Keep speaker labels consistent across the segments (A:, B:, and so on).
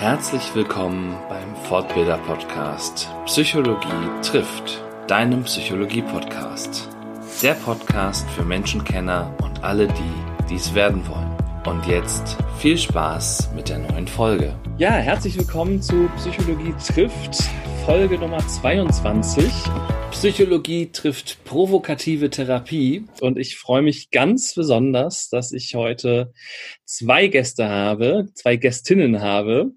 A: Herzlich willkommen beim Fortbilder Podcast Psychologie trifft, deinem Psychologie Podcast. Der Podcast für Menschenkenner und alle die, die es werden wollen. Und jetzt viel Spaß mit der neuen Folge. Ja, herzlich willkommen zu Psychologie trifft, Folge Nummer 22. Psychologie trifft provokative Therapie und ich freue mich ganz besonders, dass ich heute zwei Gäste habe, zwei Gästinnen habe,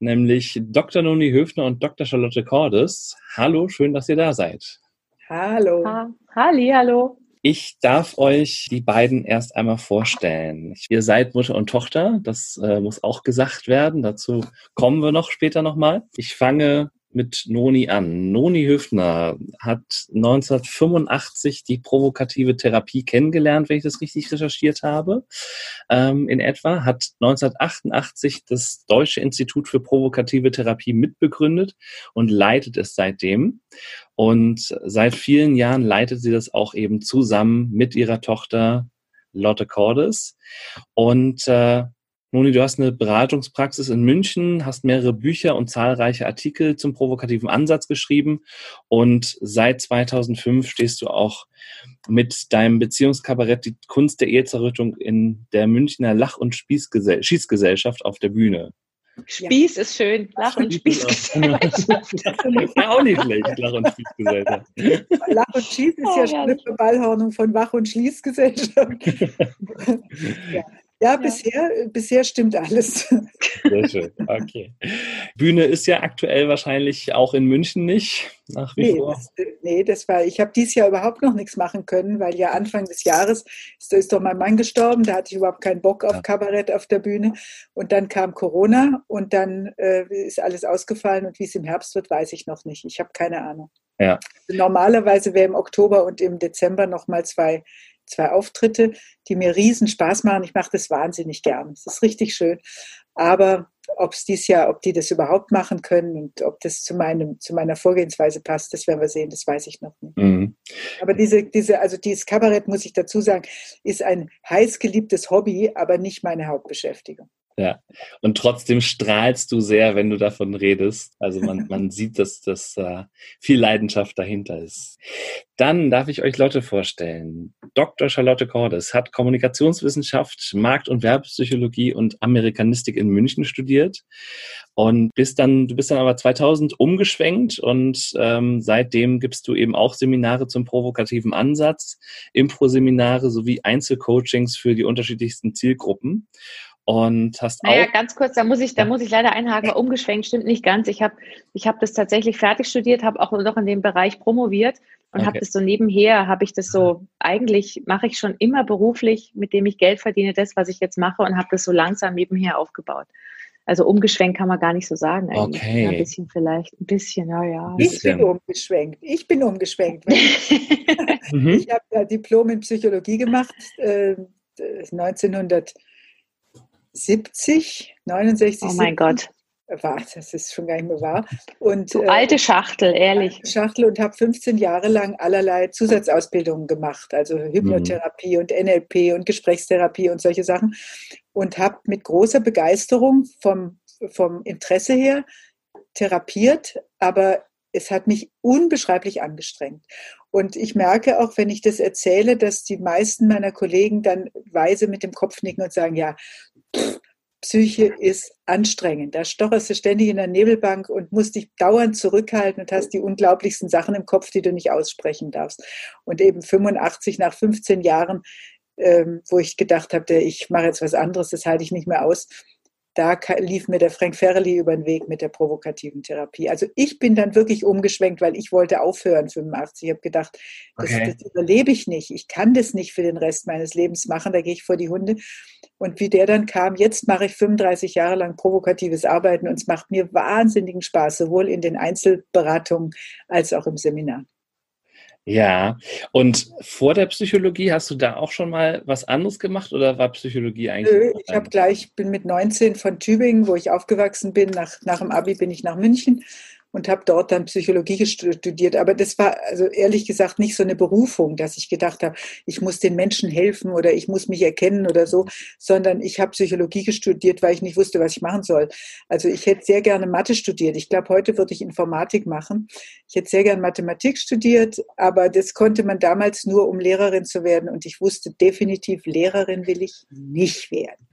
A: nämlich Dr. Noni Höfner und Dr. Charlotte Cordes. Hallo, schön, dass ihr da seid.
B: Hallo.
C: Ha Halli, hallo.
A: Ich darf euch die beiden erst einmal vorstellen. Ihr seid Mutter und Tochter, das äh, muss auch gesagt werden. Dazu kommen wir noch später nochmal. Ich fange mit Noni an. Noni Höfner hat 1985 die provokative Therapie kennengelernt, wenn ich das richtig recherchiert habe, ähm, in etwa, hat 1988 das Deutsche Institut für provokative Therapie mitbegründet und leitet es seitdem. Und seit vielen Jahren leitet sie das auch eben zusammen mit ihrer Tochter Lotte Cordes. Und äh, Noni, du hast eine Beratungspraxis in München, hast mehrere Bücher und zahlreiche Artikel zum provokativen Ansatz geschrieben und seit 2005 stehst du auch mit deinem Beziehungskabarett Die Kunst der Ehezerrüttung in der Münchner Lach- und Spießgesell Schießgesellschaft auf der Bühne.
C: Spieß ja. ist schön. Lach- und Spießgesellschaft.
A: ja, auch nicht schlecht, Lach- und Spießgesellschaft.
B: Lach- und Schieß ist oh, ja schon eine Verballhornung von Wach- und Schließgesellschaft. ja. Ja, ja, Bisher, bisher stimmt alles.
A: Sehr schön, okay. Bühne ist ja aktuell wahrscheinlich auch in München nicht, nach wie
B: nee,
A: vor.
B: Das, nee, das war, ich habe dieses Jahr überhaupt noch nichts machen können, weil ja Anfang des Jahres ist, ist doch mein Mann gestorben, da hatte ich überhaupt keinen Bock auf ja. Kabarett auf der Bühne. Und dann kam Corona und dann äh, ist alles ausgefallen und wie es im Herbst wird, weiß ich noch nicht. Ich habe keine Ahnung.
A: Ja.
B: Normalerweise wäre im Oktober und im Dezember nochmal zwei zwei Auftritte, die mir riesen Spaß machen. Ich mache das wahnsinnig gern. Es ist richtig schön. Aber ob es dieses Jahr, ob die das überhaupt machen können und ob das zu meinem, zu meiner Vorgehensweise passt, das werden wir sehen, das weiß ich noch nicht. Mhm. Aber diese, diese, also dieses Kabarett, muss ich dazu sagen, ist ein heiß geliebtes Hobby, aber nicht meine Hauptbeschäftigung.
A: Ja, und trotzdem strahlst du sehr, wenn du davon redest. Also man, man sieht, dass das äh, viel Leidenschaft dahinter ist. Dann darf ich euch Leute vorstellen. Dr. Charlotte Cordes hat Kommunikationswissenschaft, Markt- und Werbepsychologie und Amerikanistik in München studiert und bist dann, du bist dann aber 2000 umgeschwenkt und ähm, seitdem gibst du eben auch Seminare zum provokativen Ansatz, Impro-Seminare sowie Einzelcoachings für die unterschiedlichsten Zielgruppen und hast
C: naja, auch. ganz kurz, da muss ich, da muss ich leider einhaken. Umgeschwenkt stimmt nicht ganz. Ich habe, ich habe das tatsächlich fertig studiert, habe auch noch in dem Bereich promoviert und okay. habe das so nebenher, habe ich das so. Eigentlich mache ich schon immer beruflich, mit dem ich Geld verdiene, das, was ich jetzt mache, und habe das so langsam nebenher aufgebaut. Also umgeschwenkt kann man gar nicht so sagen
A: eigentlich. Okay.
C: Ja, ein bisschen vielleicht, ein bisschen, naja.
B: Ich bin umgeschwenkt. Ich bin umgeschwenkt. Mhm. ich habe ja Diplom in Psychologie gemacht, äh, 1900. 70, 69.
C: Oh mein 70. Gott.
B: War, das ist schon gar nicht mehr wahr. Und,
C: du alte Schachtel, ehrlich.
B: Schachtel und habe 15 Jahre lang allerlei Zusatzausbildungen gemacht, also Hypnotherapie mhm. und NLP und Gesprächstherapie und solche Sachen. Und habe mit großer Begeisterung vom, vom Interesse her therapiert, aber es hat mich unbeschreiblich angestrengt. Und ich merke auch, wenn ich das erzähle, dass die meisten meiner Kollegen dann weise mit dem Kopf nicken und sagen, ja, Psyche ist anstrengend. Da stocherst du ständig in der Nebelbank und musst dich dauernd zurückhalten und hast die unglaublichsten Sachen im Kopf, die du nicht aussprechen darfst. Und eben 85 nach 15 Jahren, ähm, wo ich gedacht habe, ich mache jetzt was anderes, das halte ich nicht mehr aus, da lief mir der Frank Ferreli über den Weg mit der provokativen Therapie. Also ich bin dann wirklich umgeschwenkt, weil ich wollte aufhören, 85. Ich habe gedacht, das, okay. das, überlebe ich nicht. Ich kann das nicht für den Rest meines Lebens machen, da gehe ich vor die Hunde. Und wie der dann kam, jetzt mache ich 35 Jahre lang provokatives Arbeiten und es macht mir wahnsinnigen Spaß, sowohl in den Einzelberatungen als auch im Seminar.
A: Ja, und vor der Psychologie hast du da auch schon mal was anderes gemacht oder war Psychologie eigentlich?
B: Nö, ich habe gleich, bin mit 19 von Tübingen, wo ich aufgewachsen bin, nach, nach dem Abi bin ich nach München und habe dort dann Psychologie studiert. Aber das war also ehrlich gesagt nicht so eine Berufung, dass ich gedacht habe, ich muss den Menschen helfen oder ich muss mich erkennen oder so, sondern ich habe Psychologie studiert, weil ich nicht wusste, was ich machen soll. Also ich hätte sehr gerne Mathe studiert. Ich glaube, heute würde ich Informatik machen. Ich hätte sehr gerne Mathematik studiert, aber das konnte man damals nur, um Lehrerin zu werden. Und ich wusste definitiv, Lehrerin will ich nicht werden.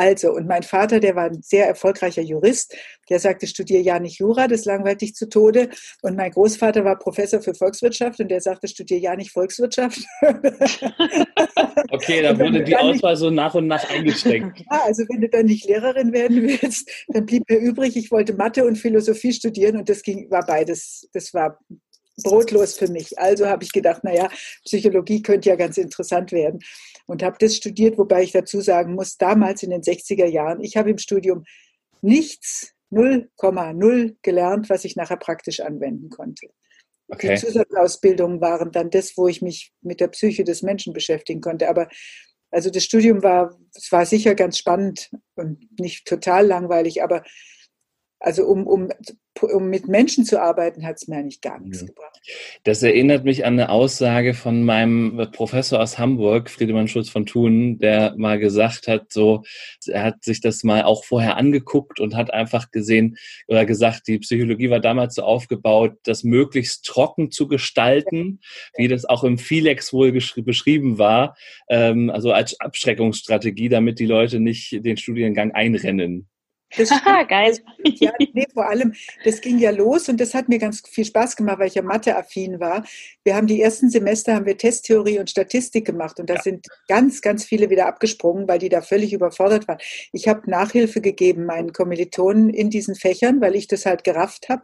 B: Also, und mein Vater, der war ein sehr erfolgreicher Jurist, der sagte, studiere ja nicht Jura, das langweilt dich zu Tode. Und mein Großvater war Professor für Volkswirtschaft und der sagte, studiere ja nicht Volkswirtschaft.
A: Okay, da wurde die Auswahl nicht, so nach und nach eingeschränkt.
B: Ja, also wenn du dann nicht Lehrerin werden willst, dann blieb mir übrig, ich wollte Mathe und Philosophie studieren und das ging, war beides, das war brotlos für mich. Also habe ich gedacht, naja, Psychologie könnte ja ganz interessant werden und habe das studiert, wobei ich dazu sagen muss, damals in den 60er Jahren, ich habe im Studium nichts 0,0 gelernt, was ich nachher praktisch anwenden konnte. Okay. Die Zusatzausbildungen waren dann das, wo ich mich mit der Psyche des Menschen beschäftigen konnte. Aber also das Studium war, es war sicher ganz spannend und nicht total langweilig, aber also um, um um mit Menschen zu arbeiten, hat es mir eigentlich gar nichts ja. gebracht.
A: Das erinnert mich an eine Aussage von meinem Professor aus Hamburg, Friedemann Schulz von Thun, der mal gesagt hat, so, er hat sich das mal auch vorher angeguckt und hat einfach gesehen oder gesagt, die Psychologie war damals so aufgebaut, das möglichst trocken zu gestalten, wie das auch im Philex wohl beschrieben war, ähm, also als Abschreckungsstrategie, damit die Leute nicht den Studiengang einrennen.
B: Das Aha, geil. Ja, nee, vor allem, das ging ja los und das hat mir ganz viel Spaß gemacht, weil ich ja Mathe-affin war. Wir haben die ersten Semester haben wir Testtheorie und Statistik gemacht und da ja. sind ganz, ganz viele wieder abgesprungen, weil die da völlig überfordert waren. Ich habe Nachhilfe gegeben meinen Kommilitonen in diesen Fächern, weil ich das halt gerafft habe.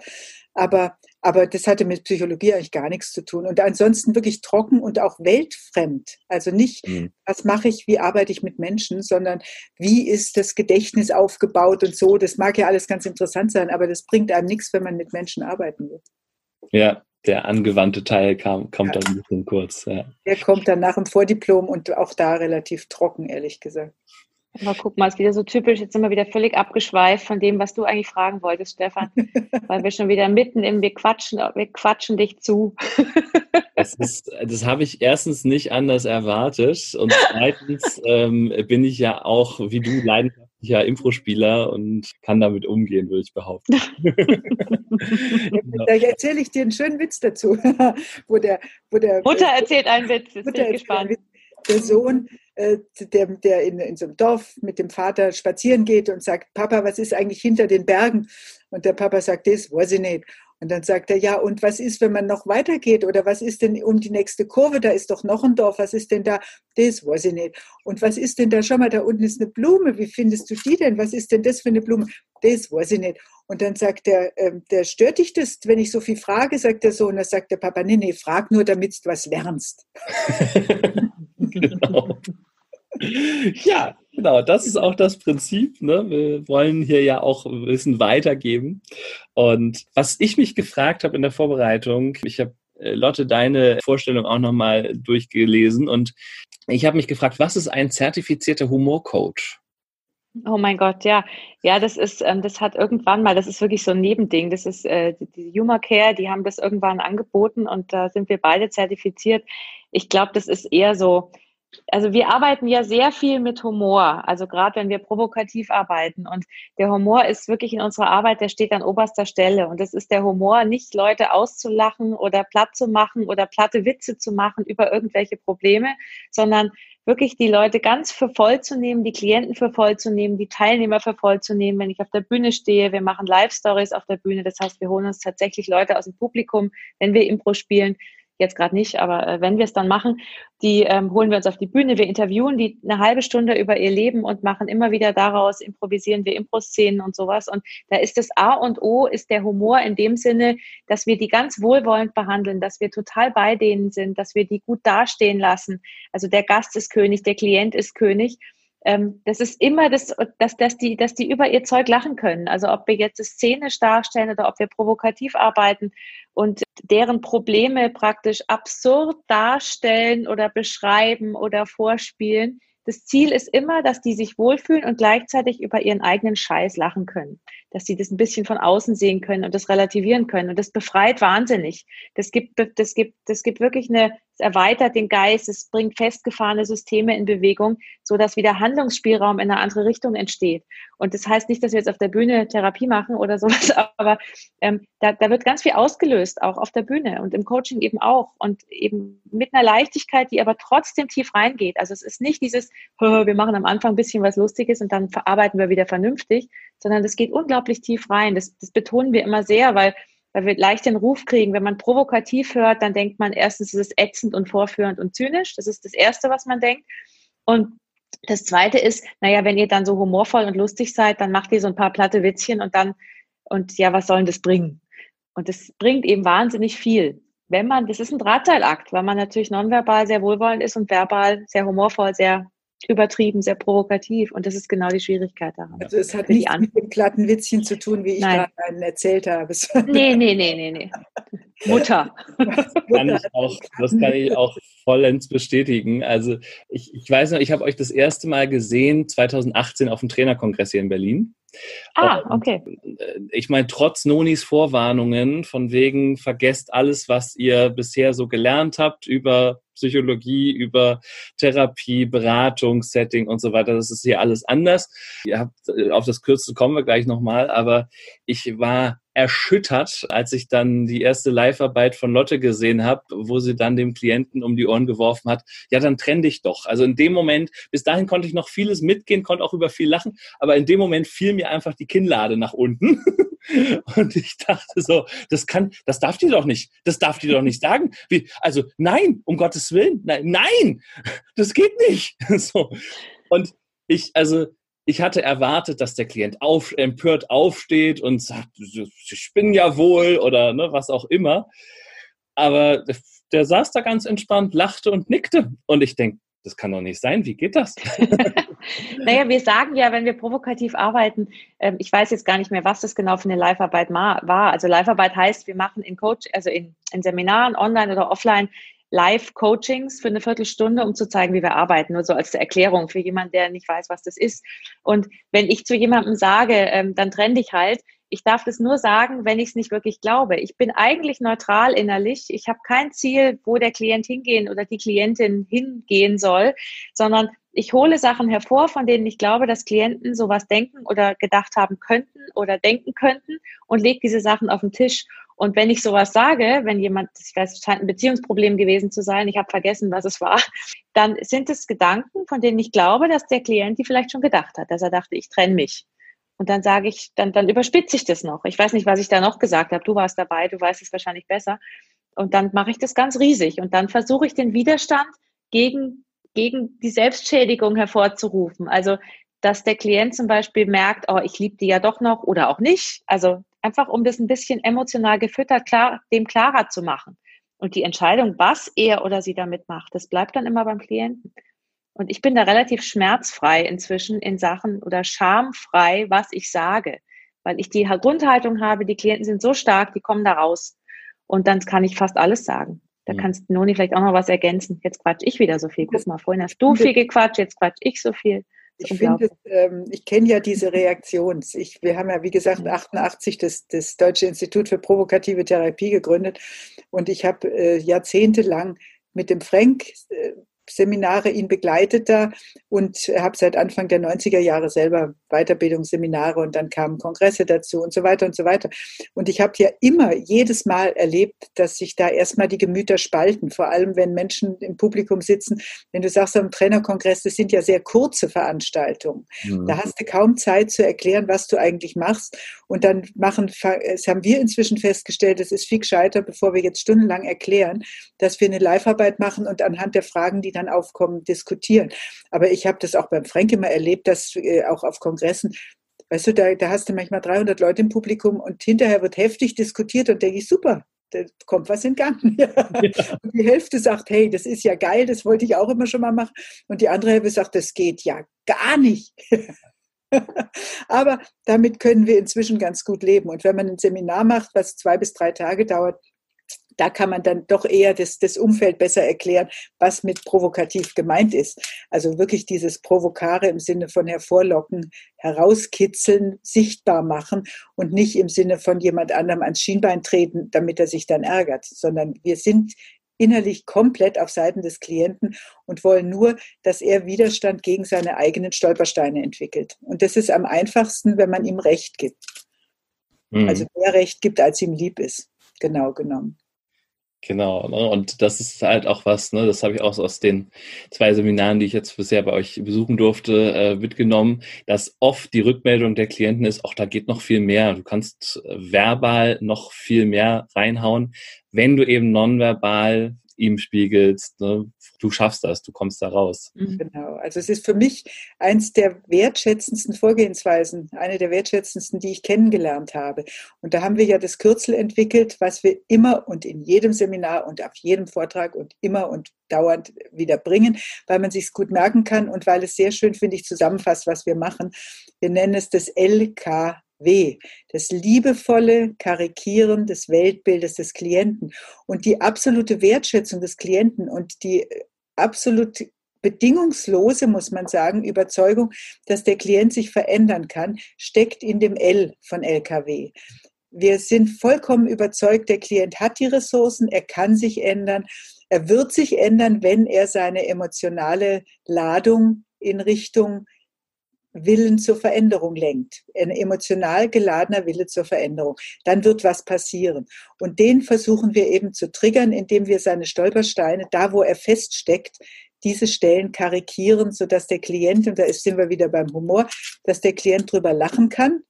B: Aber aber das hatte mit Psychologie eigentlich gar nichts zu tun. Und ansonsten wirklich trocken und auch weltfremd. Also nicht, mhm. was mache ich, wie arbeite ich mit Menschen, sondern wie ist das Gedächtnis aufgebaut und so. Das mag ja alles ganz interessant sein, aber das bringt einem nichts, wenn man mit Menschen arbeiten will.
A: Ja, der angewandte Teil kam, kommt ja. dann ein bisschen kurz. Ja.
B: Der kommt dann nach dem Vordiplom und auch da relativ trocken, ehrlich gesagt.
C: Aber guck mal, ist wieder so typisch, jetzt sind wir wieder völlig abgeschweift von dem, was du eigentlich fragen wolltest, Stefan. Weil wir schon wieder mitten im, wir quatschen, wir quatschen dich zu.
A: Das, ist, das habe ich erstens nicht anders erwartet und zweitens ähm, bin ich ja auch, wie du, leidenschaftlicher Impro-Spieler und kann damit umgehen, würde ich behaupten.
B: da erzähle ich dir einen schönen Witz dazu, wo der, wo der
C: Mutter erzählt einen Witz, jetzt bin ich gespannt.
B: Der Sohn äh, der, der in, in so einem Dorf mit dem Vater spazieren geht und sagt, Papa, was ist eigentlich hinter den Bergen? Und der Papa sagt, das weiß ich nicht. Und dann sagt er, ja, und was ist, wenn man noch weitergeht? Oder was ist denn um die nächste Kurve? Da ist doch noch ein Dorf. Was ist denn da? Das weiß ich nicht. Und was ist denn da? Schau mal, da unten ist eine Blume. Wie findest du die denn? Was ist denn das für eine Blume? Das weiß ich nicht. Und dann sagt er, äh, der stört dich das, wenn ich so viel frage, sagt der Sohn. Dann sagt der Papa, nee, nee, frag nur, damit du was lernst.
A: genau. Ja, genau, das ist auch das Prinzip. Ne? Wir wollen hier ja auch Wissen weitergeben. Und was ich mich gefragt habe in der Vorbereitung, ich habe äh, Lotte deine Vorstellung auch nochmal durchgelesen und ich habe mich gefragt, was ist ein zertifizierter Humorcoach?
C: Oh mein Gott, ja. Ja, das ist, ähm, das hat irgendwann mal, das ist wirklich so ein Nebending. Das ist äh, die Humor Care, die haben das irgendwann angeboten und da sind wir beide zertifiziert. Ich glaube, das ist eher so, also wir arbeiten ja sehr viel mit Humor, also gerade wenn wir provokativ arbeiten. Und der Humor ist wirklich in unserer Arbeit, der steht an oberster Stelle. Und das ist der Humor, nicht Leute auszulachen oder platt zu machen oder platte Witze zu machen über irgendwelche Probleme, sondern wirklich die Leute ganz für voll zu nehmen, die Klienten für voll zu nehmen, die Teilnehmer für voll zu nehmen. Wenn ich auf der Bühne stehe, wir machen Live-Stories auf der Bühne. Das heißt, wir holen uns tatsächlich Leute aus dem Publikum, wenn wir Impro spielen, jetzt gerade nicht, aber äh, wenn wir es dann machen, die ähm, holen wir uns auf die Bühne, wir interviewen die eine halbe Stunde über ihr Leben und machen immer wieder daraus, improvisieren wir Impro-Szenen und sowas. Und da ist das A und O, ist der Humor in dem Sinne, dass wir die ganz wohlwollend behandeln, dass wir total bei denen sind, dass wir die gut dastehen lassen. Also der Gast ist König, der Klient ist König ähm, das ist immer das, dass, dass, die, dass die über ihr Zeug lachen können. Also ob wir jetzt szenisch darstellen oder ob wir provokativ arbeiten und deren Probleme praktisch absurd darstellen oder beschreiben oder vorspielen. Das Ziel ist immer, dass die sich wohlfühlen und gleichzeitig über ihren eigenen Scheiß lachen können. Dass sie das ein bisschen von außen sehen können und das relativieren können. Und das befreit wahnsinnig. Das gibt, das gibt, das gibt wirklich eine, es erweitert den Geist, es bringt festgefahrene Systeme in Bewegung, so dass wieder Handlungsspielraum in eine andere Richtung entsteht. Und das heißt nicht, dass wir jetzt auf der Bühne Therapie machen oder sowas, aber ähm, da, da wird ganz viel ausgelöst, auch auf der Bühne und im Coaching eben auch. Und eben mit einer Leichtigkeit, die aber trotzdem tief reingeht. Also es ist nicht dieses, wir machen am Anfang ein bisschen was Lustiges und dann verarbeiten wir wieder vernünftig, sondern das geht unglaublich tief rein. Das, das betonen wir immer sehr, weil, weil wir leicht den Ruf kriegen, wenn man provokativ hört, dann denkt man erstens, es ist ätzend und vorführend und zynisch. Das ist das Erste, was man denkt. Und das Zweite ist, naja, wenn ihr dann so humorvoll und lustig seid, dann macht ihr so ein paar platte Witzchen und dann, und ja, was soll denn das bringen? Und das bringt eben wahnsinnig viel. Wenn man, das ist ein Drahtseilakt, weil man natürlich nonverbal sehr wohlwollend ist und verbal sehr humorvoll, sehr übertrieben, sehr provokativ. Und das ist genau die Schwierigkeit daran.
B: Also es hat nichts mit dem glatten Witzchen zu tun, wie ich gerade einen erzählt habe.
C: Nee, nee, nee, nee, nee. Mutter.
A: Das kann ich auch, das kann ich auch vollends bestätigen. Also ich, ich weiß noch, ich habe euch das erste Mal gesehen 2018 auf dem Trainerkongress hier in Berlin.
C: Ah, okay.
A: Äh, ich meine, trotz Nonis Vorwarnungen von wegen, vergesst alles, was ihr bisher so gelernt habt über Psychologie, über Therapie, Beratung, Setting und so weiter. Das ist hier alles anders. Ihr habt, äh, auf das Kürzeste kommen wir gleich nochmal, aber ich war erschüttert, als ich dann die erste Live-Arbeit von Lotte gesehen habe, wo sie dann dem Klienten um die Ohren geworfen hat, ja, dann trenn dich doch. Also in dem Moment, bis dahin konnte ich noch vieles mitgehen, konnte auch über viel lachen, aber in dem Moment fiel mir einfach die Kinnlade nach unten. Und ich dachte so, das kann, das darf die doch nicht, das darf die doch nicht sagen. Wie, also nein, um Gottes Willen, nein, nein, das geht nicht. So. Und ich, also ich hatte erwartet, dass der Klient auf, empört aufsteht und sagt, Sie spinnen ja wohl oder ne, was auch immer. Aber der saß da ganz entspannt, lachte und nickte. Und ich denke, das kann doch nicht sein. Wie geht das?
C: naja, wir sagen ja, wenn wir provokativ arbeiten, äh, ich weiß jetzt gar nicht mehr, was das genau für eine Live-Arbeit war. Also Live-Arbeit heißt, wir machen in Coach, also in, in Seminaren, online oder offline, Live-Coachings für eine Viertelstunde, um zu zeigen, wie wir arbeiten. Nur so als Erklärung für jemanden, der nicht weiß, was das ist. Und wenn ich zu jemandem sage, ähm, dann trenn dich halt, ich darf das nur sagen, wenn ich es nicht wirklich glaube. Ich bin eigentlich neutral innerlich. Ich habe kein Ziel, wo der Klient hingehen oder die Klientin hingehen soll, sondern ich hole Sachen hervor, von denen ich glaube, dass Klienten sowas denken oder gedacht haben könnten oder denken könnten und lege diese Sachen auf den Tisch. Und wenn ich sowas sage, wenn jemand, ich weiß, es scheint ein Beziehungsproblem gewesen zu sein, ich habe vergessen, was es war, dann sind es Gedanken, von denen ich glaube, dass der Klient die vielleicht schon gedacht hat, dass er dachte, ich trenne mich. Und dann sage ich, dann, dann überspitze ich das noch. Ich weiß nicht, was ich da noch gesagt habe. Du warst dabei, du weißt es wahrscheinlich besser. Und dann mache ich das ganz riesig. Und dann versuche ich den Widerstand gegen, gegen die Selbstschädigung hervorzurufen. Also, dass der Klient zum Beispiel merkt, oh, ich liebe die ja doch noch oder auch nicht. Also einfach um das ein bisschen emotional gefüttert, klar, dem klarer zu machen. Und die Entscheidung, was er oder sie damit macht, das bleibt dann immer beim Klienten. Und ich bin da relativ schmerzfrei inzwischen in Sachen oder schamfrei, was ich sage, weil ich die Grundhaltung habe, die Klienten sind so stark, die kommen da raus. Und dann kann ich fast alles sagen. Da mhm. kannst Noni vielleicht auch noch was ergänzen. Jetzt quatsch ich wieder so viel. Guck mal, vorhin hast du viel gequatscht, jetzt quatsch ich so viel.
B: Ich finde, ähm, ich kenne ja diese Reaktions. Ich, wir haben ja, wie gesagt, 88 das, das Deutsche Institut für provokative Therapie gegründet und ich habe äh, jahrzehntelang mit dem Frank äh, Seminare ihn begleitet da und habe seit Anfang der 90er Jahre selber Weiterbildungsseminare und dann kamen Kongresse dazu und so weiter und so weiter. Und ich habe ja immer jedes Mal erlebt, dass sich da erstmal die Gemüter spalten, vor allem wenn Menschen im Publikum sitzen. Wenn du sagst am Trainerkongress, das sind ja sehr kurze Veranstaltungen. Mhm. Da hast du kaum Zeit zu erklären, was du eigentlich machst. Und dann machen, das haben wir inzwischen festgestellt, es ist viel gescheiter, bevor wir jetzt stundenlang erklären, dass wir eine Live-Arbeit machen und anhand der Fragen, die dann aufkommen, diskutieren. Aber ich habe das auch beim Frank immer erlebt, dass äh, auch auf Kongressen, weißt du, da, da hast du manchmal 300 Leute im Publikum und hinterher wird heftig diskutiert und denke ich, super, da kommt was in Gang. Ja. Und die Hälfte sagt, hey, das ist ja geil, das wollte ich auch immer schon mal machen. Und die andere Hälfte sagt, das geht ja gar nicht. Aber damit können wir inzwischen ganz gut leben. Und wenn man ein Seminar macht, was zwei bis drei Tage dauert, da kann man dann doch eher das, das Umfeld besser erklären, was mit provokativ gemeint ist. Also wirklich dieses Provokare im Sinne von hervorlocken, herauskitzeln, sichtbar machen und nicht im Sinne von jemand anderem ans Schienbein treten, damit er sich dann ärgert, sondern wir sind innerlich komplett auf Seiten des Klienten und wollen nur, dass er Widerstand gegen seine eigenen Stolpersteine entwickelt. Und das ist am einfachsten, wenn man ihm Recht gibt. Mhm. Also mehr Recht gibt, als ihm lieb ist. Genau genommen.
A: Genau, ne? und das ist halt auch was, ne? das habe ich auch aus den zwei Seminaren, die ich jetzt bisher bei euch besuchen durfte, äh, mitgenommen, dass oft die Rückmeldung der Klienten ist, auch da geht noch viel mehr. Du kannst äh, verbal noch viel mehr reinhauen, wenn du eben nonverbal ihm spiegelst, ne? du schaffst das, du kommst da raus.
B: Mhm. Genau, also es ist für mich eins der wertschätzendsten Vorgehensweisen, eine der wertschätzendsten, die ich kennengelernt habe. Und da haben wir ja das Kürzel entwickelt, was wir immer und in jedem Seminar und auf jedem Vortrag und immer und dauernd wieder bringen, weil man sich gut merken kann und weil es sehr schön, finde ich, zusammenfasst, was wir machen. Wir nennen es das LK weh. Das liebevolle Karikieren des Weltbildes des Klienten und die absolute Wertschätzung des Klienten und die äh, absolut bedingungslose, muss man sagen, Überzeugung, dass der Klient sich verändern kann, steckt in dem L von LKW. Wir sind vollkommen überzeugt, der Klient hat die Ressourcen, er kann sich ändern, er wird sich ändern, wenn er seine emotionale Ladung in Richtung Willen zur Veränderung lenkt, ein emotional geladener Wille zur Veränderung, dann wird was passieren. Und den versuchen wir eben zu triggern, indem wir seine Stolpersteine, da wo er feststeckt, diese Stellen karikieren, sodass der Klient, und da sind wir wieder beim Humor, dass der Klient drüber lachen kann,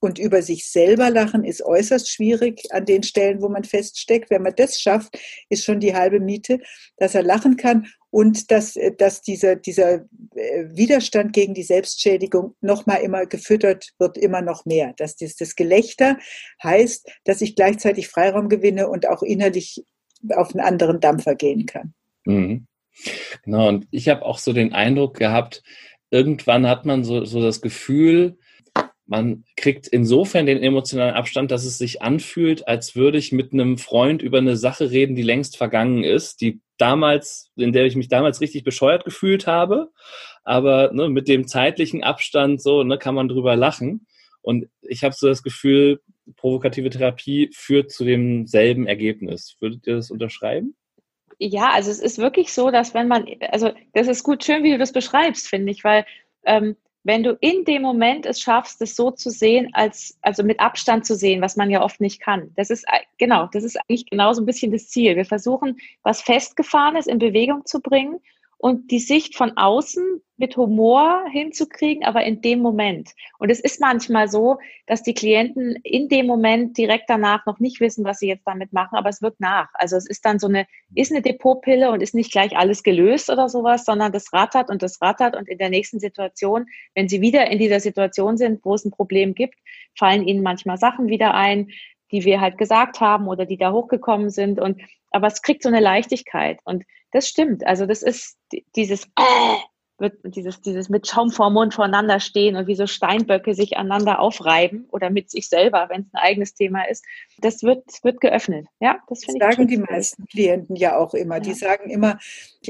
B: und über sich selber lachen ist äußerst schwierig an den Stellen, wo man feststeckt. Wenn man das schafft, ist schon die halbe Miete, dass er lachen kann und dass, dass dieser, dieser äh, Widerstand gegen die Selbstschädigung noch mal immer gefüttert wird, immer noch mehr. Dass das, das Gelächter heißt, dass ich gleichzeitig Freiraum gewinne und auch innerlich auf einen anderen Dampfer gehen kann.
A: Mhm. Genau, und ich habe auch so den Eindruck gehabt, irgendwann hat man so, so das Gefühl, man kriegt insofern den emotionalen Abstand, dass es sich anfühlt, als würde ich mit einem Freund über eine Sache reden, die längst vergangen ist, die damals, in der ich mich damals richtig bescheuert gefühlt habe. Aber ne, mit dem zeitlichen Abstand so ne, kann man drüber lachen. Und ich habe so das Gefühl, provokative Therapie führt zu demselben Ergebnis. Würdet ihr das unterschreiben?
C: Ja, also es ist wirklich so, dass wenn man, also das ist gut schön, wie du das beschreibst, finde ich, weil ähm, wenn du in dem Moment es schaffst, es so zu sehen, als, also mit Abstand zu sehen, was man ja oft nicht kann. Das ist, genau, das ist eigentlich genau so ein bisschen das Ziel. Wir versuchen, was Festgefahrenes in Bewegung zu bringen und die Sicht von außen mit Humor hinzukriegen, aber in dem Moment. Und es ist manchmal so, dass die Klienten in dem Moment direkt danach noch nicht wissen, was sie jetzt damit machen, aber es wirkt nach. Also es ist dann so eine, ist eine Depotpille und ist nicht gleich alles gelöst oder sowas, sondern das rattert und das rattert und in der nächsten Situation, wenn sie wieder in dieser Situation sind, wo es ein Problem gibt, fallen ihnen manchmal Sachen wieder ein, die wir halt gesagt haben oder die da hochgekommen sind und aber es kriegt so eine Leichtigkeit und das stimmt. Also das ist dieses äh, wird dieses, dieses mit Schaum vor Mund voreinander stehen und wie so Steinböcke sich aneinander aufreiben oder mit sich selber, wenn es ein eigenes Thema ist. Das wird, wird geöffnet. Ja,
B: das finde ich. Sagen die meisten Klienten ja auch immer. Ja. Die sagen immer,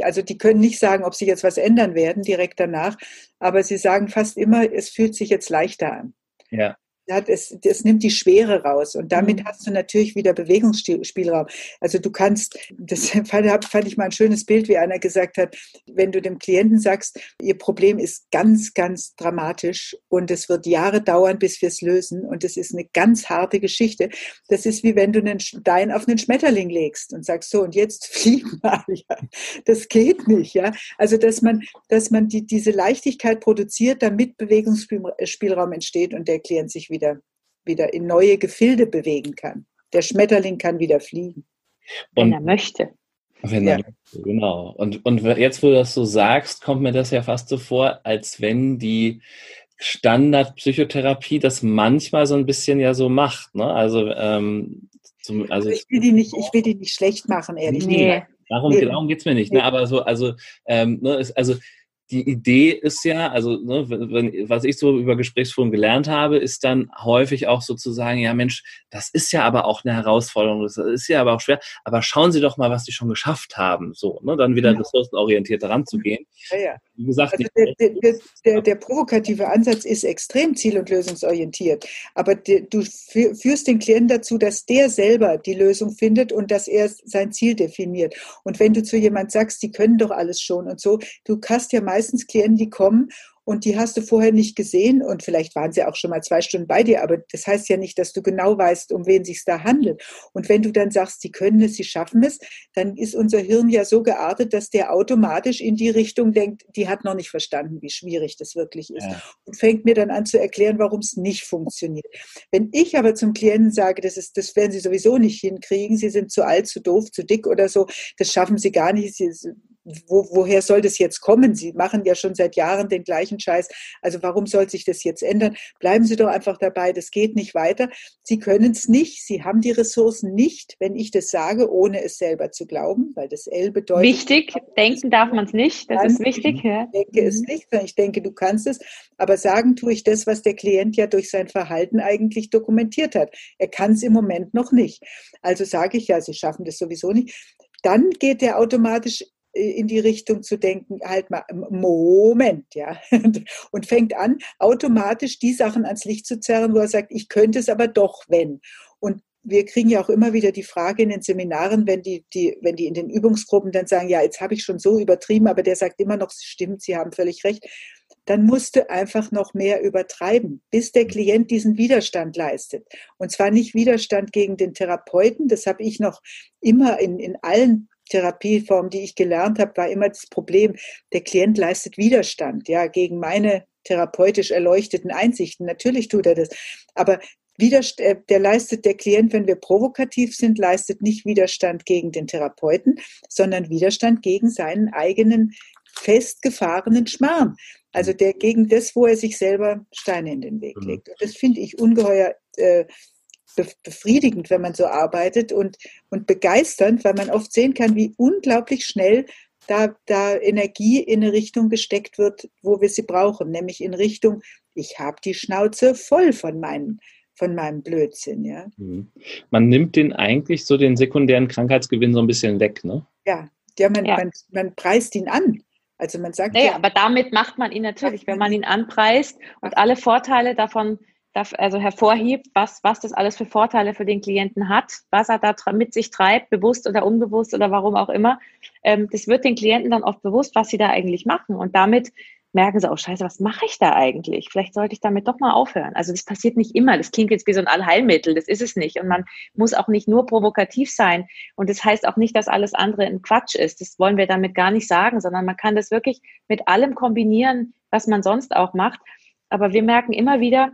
B: also die können nicht sagen, ob sie jetzt was ändern werden direkt danach, aber sie sagen fast immer, es fühlt sich jetzt leichter an.
A: Ja
B: hat es, es nimmt die Schwere raus und damit mhm. hast du natürlich wieder Bewegungsspielraum. Also du kannst, das fand, fand ich mal ein schönes Bild, wie einer gesagt hat, wenn du dem Klienten sagst, ihr Problem ist ganz, ganz dramatisch und es wird Jahre dauern, bis wir es lösen und es ist eine ganz harte Geschichte. Das ist wie wenn du einen Stein auf einen Schmetterling legst und sagst so und jetzt flieg mal. Ja. Das geht nicht, ja. Also dass man, dass man die, diese Leichtigkeit produziert, damit Bewegungsspielraum entsteht und der Klient sich wieder wieder, wieder in neue Gefilde bewegen kann. Der Schmetterling kann wieder fliegen.
C: Wenn und, er möchte.
A: Wenn ja. er möchte, genau. Und, und jetzt, wo du das so sagst, kommt mir das ja fast so vor, als wenn die Standardpsychotherapie das manchmal so ein bisschen ja so macht. Ne? Also, ähm,
B: zum, also ich will die nicht, ich will die nicht schlecht machen, ehrlich
A: nee. gesagt. Darum, nee. darum geht es mir nicht. Ne? Aber so, also, ähm, ne, ist, also die Idee ist ja, also ne, wenn, was ich so über Gesprächsführung gelernt habe, ist dann häufig auch sozusagen, ja Mensch, das ist ja aber auch eine Herausforderung, das ist ja aber auch schwer, aber schauen Sie doch mal, was Sie schon geschafft haben, so, ne, dann wieder ja. ressourcenorientiert ranzugehen.
B: Ja, ja. Wie gesagt, also der, der, der, der, provokative Ansatz ist extrem ziel- und lösungsorientiert, aber du führst den Klienten dazu, dass der selber die Lösung findet und dass er sein Ziel definiert. Und wenn du zu jemand sagst, die können doch alles schon und so, du hast ja meistens Klienten, die kommen und die hast du vorher nicht gesehen und vielleicht waren sie auch schon mal zwei Stunden bei dir, aber das heißt ja nicht, dass du genau weißt, um wen sich da handelt. Und wenn du dann sagst, sie können es, sie schaffen es, dann ist unser Hirn ja so geartet, dass der automatisch in die Richtung denkt, die hat noch nicht verstanden, wie schwierig das wirklich ist ja. und fängt mir dann an zu erklären, warum es nicht funktioniert. Wenn ich aber zum Klienten sage, das ist, das werden sie sowieso nicht hinkriegen, sie sind zu alt, zu doof, zu dick oder so, das schaffen sie gar nicht, sie wo, woher soll das jetzt kommen? Sie machen ja schon seit Jahren den gleichen Scheiß. Also warum soll sich das jetzt ändern? Bleiben Sie doch einfach dabei, das geht nicht weiter. Sie können es nicht, Sie haben die Ressourcen nicht, wenn ich das sage, ohne es selber zu glauben, weil das L bedeutet.
C: Wichtig, denken darf man es nicht, das ist wichtig.
B: Ich denke es mhm. nicht, sondern ich denke, du kannst es. Aber sagen tue ich das, was der Klient ja durch sein Verhalten eigentlich dokumentiert hat. Er kann es im Moment noch nicht. Also sage ich ja, Sie schaffen das sowieso nicht. Dann geht er automatisch in die Richtung zu denken, halt mal, Moment, ja, und fängt an, automatisch die Sachen ans Licht zu zerren, wo er sagt, ich könnte es aber doch, wenn. Und wir kriegen ja auch immer wieder die Frage in den Seminaren, wenn die, die, wenn die in den Übungsgruppen dann sagen, ja, jetzt habe ich schon so übertrieben, aber der sagt immer noch, stimmt, Sie haben völlig recht, dann musst du einfach noch mehr übertreiben, bis der Klient diesen Widerstand leistet. Und zwar nicht Widerstand gegen den Therapeuten, das habe ich noch immer in, in allen Therapieform, die ich gelernt habe, war immer das Problem, der Klient leistet Widerstand, ja, gegen meine therapeutisch erleuchteten Einsichten. Natürlich tut er das. Aber Widerstand, äh, der leistet der Klient, wenn wir provokativ sind, leistet nicht Widerstand gegen den Therapeuten, sondern Widerstand gegen seinen eigenen festgefahrenen Schmarrn. Also der gegen das, wo er sich selber Steine in den Weg mhm. legt. Und das finde ich ungeheuer äh, befriedigend, wenn man so arbeitet und, und begeisternd, weil man oft sehen kann, wie unglaublich schnell da, da Energie in eine Richtung gesteckt wird, wo wir sie brauchen, nämlich in Richtung, ich habe die Schnauze voll von meinen von meinem Blödsinn, ja. Mhm.
A: Man nimmt den eigentlich so den sekundären Krankheitsgewinn so ein bisschen weg, ne?
B: Ja, ja, man, ja. man, man preist ihn an. Also man sagt
C: naja, ja, aber damit macht man ihn natürlich, wenn man ihn anpreist und alle Vorteile davon also hervorhebt, was, was das alles für Vorteile für den Klienten hat, was er da mit sich treibt, bewusst oder unbewusst oder warum auch immer. Ähm, das wird den Klienten dann oft bewusst, was sie da eigentlich machen. Und damit merken sie auch, scheiße, was mache ich da eigentlich? Vielleicht sollte ich damit doch mal aufhören. Also das passiert nicht immer. Das klingt jetzt wie so ein Allheilmittel. Das ist es nicht. Und man muss auch nicht nur provokativ sein. Und das heißt auch nicht, dass alles andere ein Quatsch ist. Das wollen wir damit gar nicht sagen, sondern man kann das wirklich mit allem kombinieren, was man sonst auch macht. Aber wir merken immer wieder,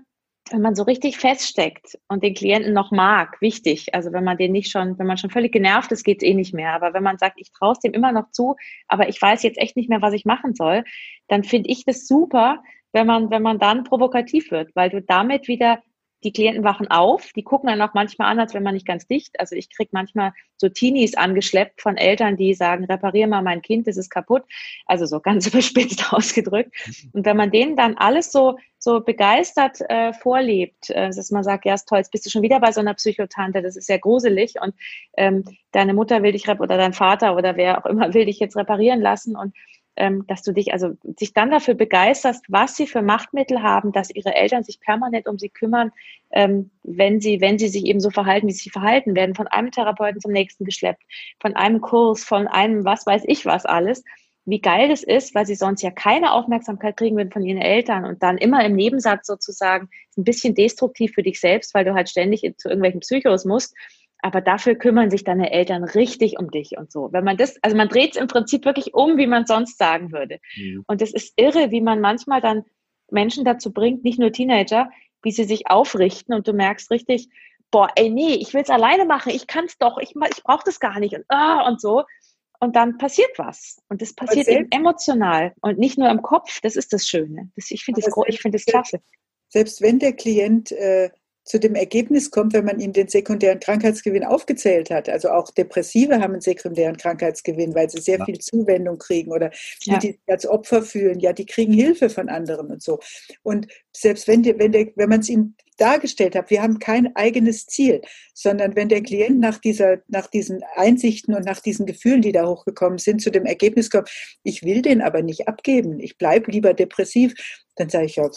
C: wenn man so richtig feststeckt und den Klienten noch mag, wichtig. Also wenn man den nicht schon, wenn man schon völlig genervt ist, geht's eh nicht mehr. Aber wenn man sagt, ich traue es dem immer noch zu, aber ich weiß jetzt echt nicht mehr, was ich machen soll, dann finde ich das super, wenn man, wenn man dann provokativ wird, weil du damit wieder die Klienten wachen auf, die gucken dann auch manchmal an, als wenn man nicht ganz dicht. Also ich kriege manchmal so Teenies angeschleppt von Eltern, die sagen, reparier mal mein Kind, das ist kaputt. Also so ganz überspitzt ausgedrückt. Und wenn man denen dann alles so, so begeistert äh, vorlebt, äh, dass man sagt, ja, ist toll, jetzt bist du schon wieder bei so einer Psychotante, das ist sehr gruselig und ähm, deine Mutter will dich oder dein Vater oder wer auch immer will dich jetzt reparieren lassen und dass du dich also sich dann dafür begeisterst, was sie für Machtmittel haben, dass ihre Eltern sich permanent um sie kümmern, ähm, wenn sie, wenn sie sich eben so verhalten, wie sie sich verhalten, werden von einem Therapeuten zum nächsten geschleppt, von einem Kurs, von einem was weiß ich was alles. Wie geil das ist, weil sie sonst ja keine Aufmerksamkeit kriegen würden von ihren Eltern und dann immer im Nebensatz sozusagen ein bisschen destruktiv für dich selbst, weil du halt ständig zu irgendwelchen Psychos musst aber dafür kümmern sich deine Eltern richtig um dich und so. Wenn man das, also man dreht es im Prinzip wirklich um, wie man sonst sagen würde. Mhm. Und es ist irre, wie man manchmal dann Menschen dazu bringt, nicht nur Teenager, wie sie sich aufrichten und du merkst richtig, boah, ey, nee, ich will es alleine machen, ich kann es doch, ich, ich brauche das gar nicht und, ah, und so. Und dann passiert was. Und das passiert eben emotional und nicht nur im Kopf. Das ist das Schöne. Das, ich finde das, find das klasse.
B: Selbst wenn der Klient äh, zu dem Ergebnis kommt, wenn man ihm den sekundären Krankheitsgewinn aufgezählt hat. Also auch Depressive haben einen sekundären Krankheitsgewinn, weil sie sehr ja. viel Zuwendung kriegen oder die, ja. die sich als Opfer fühlen, ja, die kriegen Hilfe von anderen und so. Und selbst wenn, die, wenn, der, wenn man es ihm dargestellt hat, wir haben kein eigenes Ziel, sondern wenn der Klient nach, dieser, nach diesen Einsichten und nach diesen Gefühlen, die da hochgekommen sind, zu dem Ergebnis kommt, ich will den aber nicht abgeben, ich bleibe lieber depressiv, dann sage ich ja,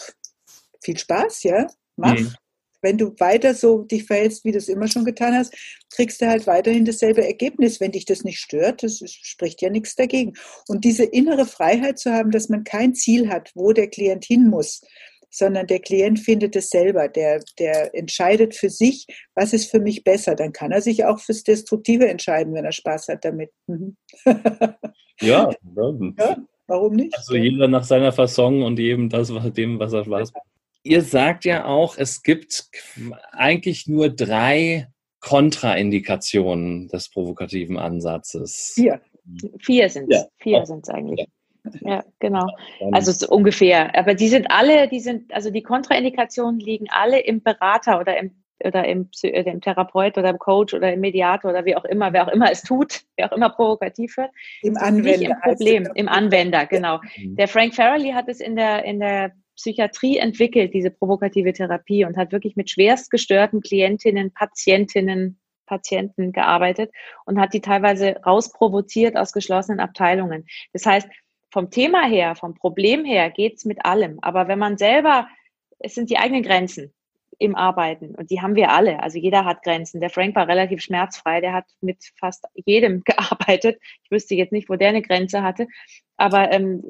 B: viel Spaß, ja, mach. Mhm wenn du weiter so dich verhältst, wie du es immer schon getan hast, kriegst du halt weiterhin dasselbe Ergebnis, wenn dich das nicht stört. Das spricht ja nichts dagegen. Und diese innere Freiheit zu haben, dass man kein Ziel hat, wo der Klient hin muss, sondern der Klient findet es selber. Der, der entscheidet für sich, was ist für mich besser. Dann kann er sich auch fürs Destruktive entscheiden, wenn er Spaß hat damit. Mhm.
A: ja, ja, warum nicht? Also jeder nach seiner Fasson und jedem das, was dem, was er Spaß macht. Ihr sagt ja auch, es gibt eigentlich nur drei Kontraindikationen des provokativen Ansatzes.
C: Vier. Vier sind es. Ja. Vier sind es eigentlich. Ja, genau. Also so ungefähr. Aber die sind alle, die sind, also die Kontraindikationen liegen alle im Berater oder im oder im, äh, im Therapeut oder im Coach oder im Mediator oder wie auch immer, wer auch immer es tut, wer auch immer provokativ wird.
B: Im Anwender. Nicht
C: im Problem, im Anwender, genau. Mhm. Der Frank Farrelly hat es in der, in der Psychiatrie entwickelt, diese provokative Therapie, und hat wirklich mit schwerst gestörten Klientinnen, Patientinnen, Patienten gearbeitet und hat die teilweise rausprovoziert aus geschlossenen Abteilungen. Das heißt, vom Thema her, vom Problem her geht's mit allem. Aber wenn man selber, es sind die eigenen Grenzen im Arbeiten und die haben wir alle. Also jeder hat Grenzen. Der Frank war relativ schmerzfrei, der hat mit fast jedem gearbeitet. Ich wüsste jetzt nicht, wo der eine Grenze hatte. Aber ähm,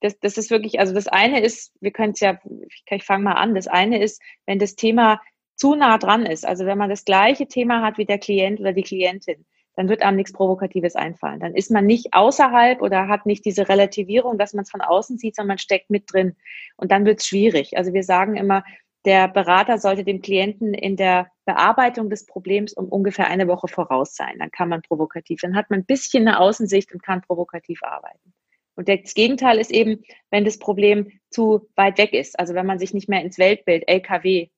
C: das, das ist wirklich, also das eine ist, wir können es ja, ich, ich fange mal an, das eine ist, wenn das Thema zu nah dran ist, also wenn man das gleiche Thema hat wie der Klient oder die Klientin, dann wird einem nichts Provokatives einfallen. Dann ist man nicht außerhalb oder hat nicht diese Relativierung, dass man es von außen sieht, sondern man steckt mit drin. Und dann wird es schwierig. Also wir sagen immer, der Berater sollte dem Klienten in der Bearbeitung des Problems um ungefähr eine Woche voraus sein. Dann kann man provokativ, dann hat man ein bisschen eine Außensicht und kann provokativ arbeiten. Und das Gegenteil ist eben, wenn das Problem zu weit weg ist. Also wenn man sich nicht mehr ins Weltbild, LKW,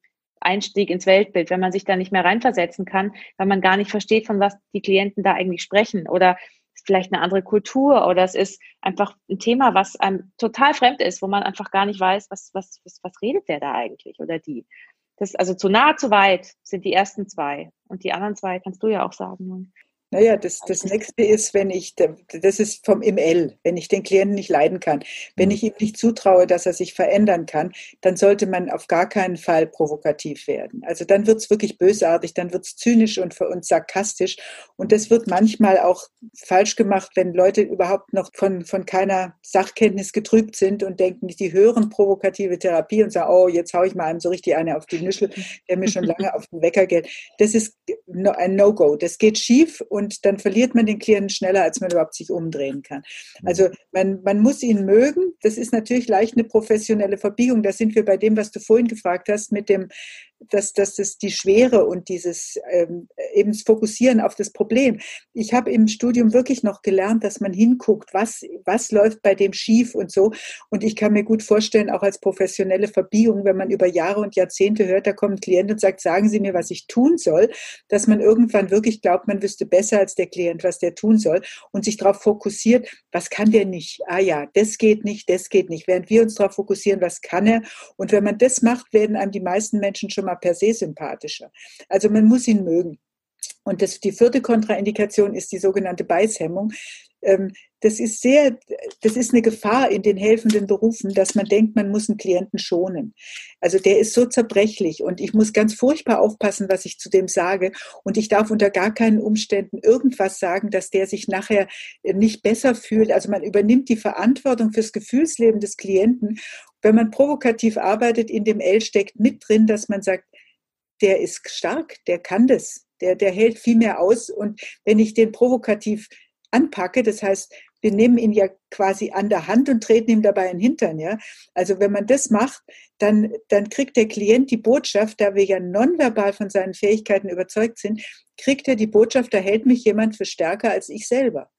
C: Einstieg ins Weltbild, wenn man sich da nicht mehr reinversetzen kann, weil man gar nicht versteht, von was die Klienten da eigentlich sprechen oder vielleicht eine andere Kultur oder es ist einfach ein Thema, was einem total fremd ist, wo man einfach gar nicht weiß, was, was, was, was redet der da eigentlich oder die. Das, also zu nah, zu weit sind die ersten zwei. Und die anderen zwei kannst du ja auch sagen.
B: Naja, das, das nächste ist, wenn ich, das ist vom ML, wenn ich den Klienten nicht leiden kann. Wenn mhm. ich ihm nicht zutraue, dass er sich verändern kann, dann sollte man auf gar keinen Fall provokativ werden. Also dann wird es wirklich bösartig, dann wird es zynisch und, und sarkastisch. Und das wird manchmal auch falsch gemacht, wenn Leute überhaupt noch von, von keiner Sachkenntnis getrübt sind und denken, die hören provokative Therapie und sagen, oh, jetzt haue ich mal einem so richtig eine auf die Nischel, der mir schon lange auf den Wecker geht. Das ist ein No-Go. Das geht schief und dann verliert man den Klienten schneller, als man überhaupt sich umdrehen kann. Also man, man muss ihn mögen. Das ist natürlich leicht eine professionelle Verbiegung. Da sind wir bei dem, was du vorhin gefragt hast, mit dem dass, dass das die Schwere und dieses ähm, eben das Fokussieren auf das Problem. Ich habe im Studium wirklich noch gelernt, dass man hinguckt, was, was läuft bei dem schief und so. Und ich kann mir gut vorstellen, auch als professionelle Verbiegung, wenn man über Jahre und Jahrzehnte hört, da kommt ein Klient und sagt, sagen Sie mir, was ich tun soll, dass man irgendwann wirklich glaubt, man wüsste besser als der Klient, was der tun soll und sich darauf fokussiert, was kann der nicht? Ah ja, das geht nicht, das geht nicht. Während wir uns darauf fokussieren, was kann er? Und wenn man das macht, werden einem die meisten Menschen schon mal per se sympathischer. Also man muss ihn mögen. Und das, die vierte Kontraindikation ist die sogenannte Beißhemmung. Ähm, das ist sehr, das ist eine Gefahr in den helfenden Berufen, dass man denkt, man muss einen Klienten schonen. Also der ist so zerbrechlich und ich muss ganz furchtbar aufpassen, was ich zu dem sage. Und ich darf unter gar keinen Umständen irgendwas sagen, dass der sich nachher nicht besser fühlt. Also man übernimmt die Verantwortung fürs Gefühlsleben des Klienten. Wenn man provokativ arbeitet, in dem L steckt mit drin, dass man sagt, der ist stark, der kann das, der, der hält viel mehr aus. Und wenn ich den provokativ anpacke, das heißt, wir nehmen ihn ja quasi an der Hand und treten ihm dabei in den Hintern, ja. Also wenn man das macht, dann, dann kriegt der Klient die Botschaft, da wir ja nonverbal von seinen Fähigkeiten überzeugt sind, kriegt er die Botschaft, da hält mich jemand für stärker als ich selber.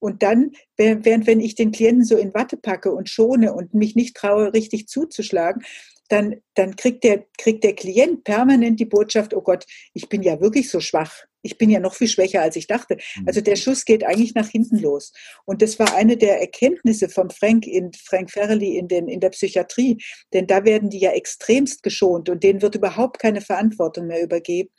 B: Und dann, während wenn ich den Klienten so in Watte packe und schone und mich nicht traue, richtig zuzuschlagen, dann, dann kriegt, der, kriegt der Klient permanent die Botschaft, oh Gott, ich bin ja wirklich so schwach. Ich bin ja noch viel schwächer, als ich dachte. Mhm. Also der Schuss geht eigentlich nach hinten los. Und das war eine der Erkenntnisse von Frank in Frank Ferrelli in, den, in der Psychiatrie. Denn da werden die ja extremst geschont und denen wird überhaupt keine Verantwortung mehr übergeben.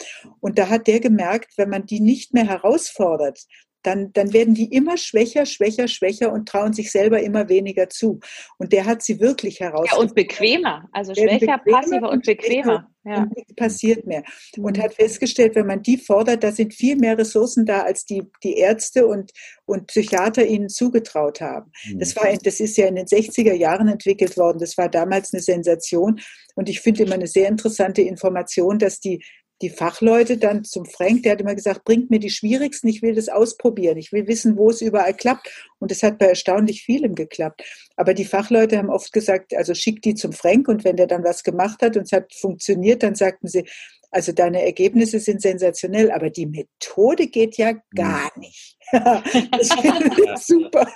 B: Und da hat der gemerkt, wenn man die nicht mehr herausfordert, dann, dann werden die immer schwächer, schwächer, schwächer und trauen sich selber immer weniger zu. Und der hat sie wirklich herausgefordert.
C: Ja, und bequemer, also schwächer, passiver und bequemer. Ja.
B: Und nichts passiert mehr. Und hat festgestellt, wenn man die fordert, da sind viel mehr Ressourcen da, als die, die Ärzte und, und Psychiater ihnen zugetraut haben. Das, war, das ist ja in den 60er Jahren entwickelt worden. Das war damals eine Sensation. Und ich finde immer eine sehr interessante Information, dass die die Fachleute dann zum Frank, der hat immer gesagt, bringt mir die schwierigsten, ich will das ausprobieren, ich will wissen, wo es überall klappt. Und es hat bei erstaunlich vielem geklappt. Aber die Fachleute haben oft gesagt, also schickt die zum Frank und wenn der dann was gemacht hat und es hat funktioniert, dann sagten sie, also deine Ergebnisse sind sensationell, aber die Methode geht ja gar hm. nicht. das finde ich super.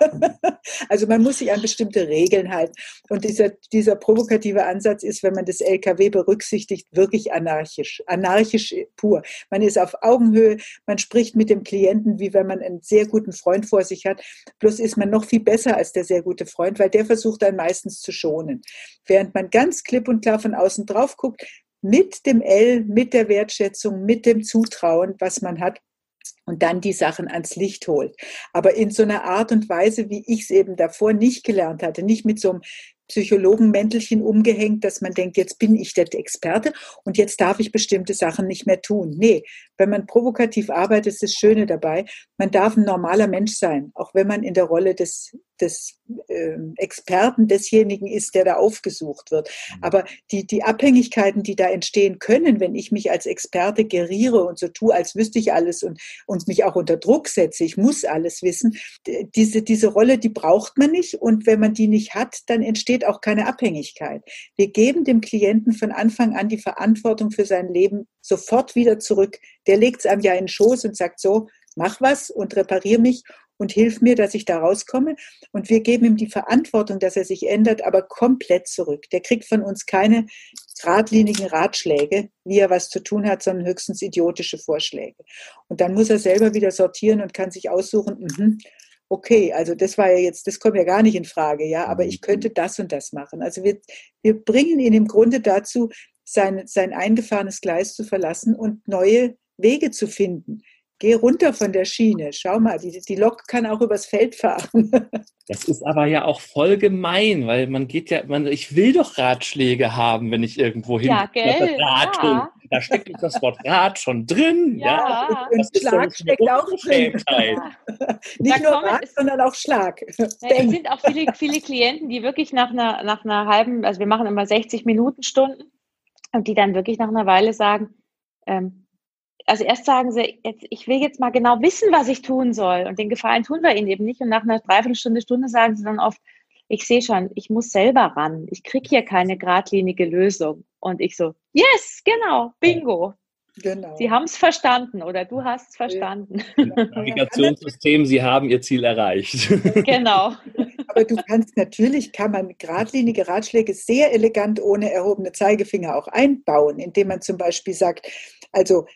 B: Also man muss sich an bestimmte Regeln halten. Und dieser, dieser provokative Ansatz ist, wenn man das LKW berücksichtigt, wirklich anarchisch. Anarchisch pur. Man ist auf Augenhöhe, man spricht mit dem Klienten, wie wenn man einen sehr guten Freund vor sich hat. Bloß ist man noch viel besser als der sehr gute Freund, weil der versucht dann meistens zu schonen. Während man ganz klipp und klar von außen drauf guckt, mit dem L, mit der Wertschätzung, mit dem Zutrauen, was man hat, und dann die Sachen ans Licht holt. Aber in so einer Art und Weise, wie ich es eben davor nicht gelernt hatte, nicht mit so einem Psychologenmäntelchen umgehängt, dass man denkt, jetzt bin ich der Experte und jetzt darf ich bestimmte Sachen nicht mehr tun. Nee, wenn man provokativ arbeitet, ist das Schöne dabei, man darf ein normaler Mensch sein, auch wenn man in der Rolle des des äh, Experten desjenigen ist, der da aufgesucht wird. Mhm. Aber die, die Abhängigkeiten, die da entstehen können, wenn ich mich als Experte geriere und so tue, als wüsste ich alles und, und mich auch unter Druck setze, ich muss alles wissen, diese, diese Rolle, die braucht man nicht. Und wenn man die nicht hat, dann entsteht auch keine Abhängigkeit. Wir geben dem Klienten von Anfang an die Verantwortung für sein Leben sofort wieder zurück. Der legt es einem ja in den Schoß und sagt so, mach was und reparier mich und hilf mir, dass ich da rauskomme. Und wir geben ihm die Verantwortung, dass er sich ändert, aber komplett zurück. Der kriegt von uns keine geradlinigen Ratschläge, wie er was zu tun hat, sondern höchstens idiotische Vorschläge. Und dann muss er selber wieder sortieren und kann sich aussuchen, mh, okay, also das war ja jetzt, das kommt ja gar nicht in Frage, ja, aber ich könnte das und das machen. Also wir, wir bringen ihn im Grunde dazu, sein, sein eingefahrenes Gleis zu verlassen und neue Wege zu finden. Geh runter von der Schiene. Schau mal, die, die Lok kann auch übers Feld fahren.
A: Das ist aber ja auch voll gemein, weil man geht ja, man, ich will doch Ratschläge haben, wenn ich irgendwo hin.
C: Ja, gell?
A: Ja. Da steckt das Wort Rat schon drin. Ja,
B: ja. und Schlag steckt auch drin. Nicht nur Rat, sondern auch Schlag.
C: Ja, es sind auch viele, viele Klienten, die wirklich nach einer, nach einer halben, also wir machen immer 60 Minuten Stunden und die dann wirklich nach einer Weile sagen, ähm, also erst sagen sie, jetzt, ich will jetzt mal genau wissen, was ich tun soll. Und den Gefallen tun wir ihnen eben nicht. Und nach einer Dreiviertelstunde, Stunde sagen sie dann oft, ich sehe schon, ich muss selber ran. Ich kriege hier keine geradlinige Lösung. Und ich so, yes, genau, bingo. Genau. Sie haben es verstanden oder du hast es verstanden.
A: Navigationssystem, Sie haben Ihr Ziel erreicht.
C: Genau.
B: Aber du kannst natürlich, kann man geradlinige Ratschläge sehr elegant ohne erhobene Zeigefinger auch einbauen, indem man zum Beispiel sagt, also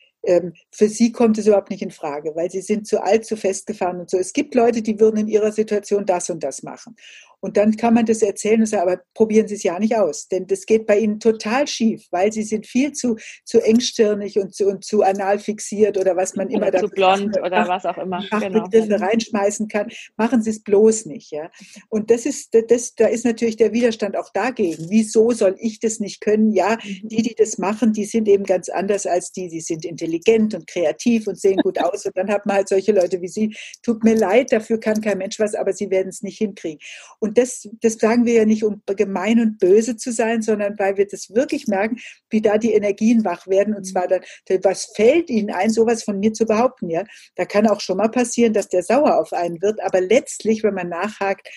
B: für sie kommt es überhaupt nicht in Frage, weil sie sind zu alt, zu festgefahren und so. Es gibt Leute, die würden in ihrer Situation das und das machen. Und dann kann man das erzählen und sagen, aber probieren Sie es ja nicht aus. Denn das geht bei Ihnen total schief, weil Sie sind viel zu, zu engstirnig und zu, und zu anal fixiert oder was man immer
C: da zu blond macht, oder was auch immer
B: Fachbegriffe genau. reinschmeißen kann. Machen Sie es bloß nicht. Ja? Und das ist, das, da ist natürlich der Widerstand auch dagegen. Wieso soll ich das nicht können? Ja, mhm. die, die das machen, die sind eben ganz anders als die. Sie sind intelligent und kreativ und sehen gut aus. Und dann hat man halt solche Leute wie Sie. Tut mir leid, dafür kann kein Mensch was, aber Sie werden es nicht hinkriegen. Und und das, das sagen wir ja nicht, um gemein und böse zu sein, sondern weil wir das wirklich merken, wie da die Energien wach werden. Und zwar dann, was fällt ihnen ein, sowas von mir zu behaupten, ja? Da kann auch schon mal passieren, dass der sauer auf einen wird. Aber letztlich, wenn man nachhakt,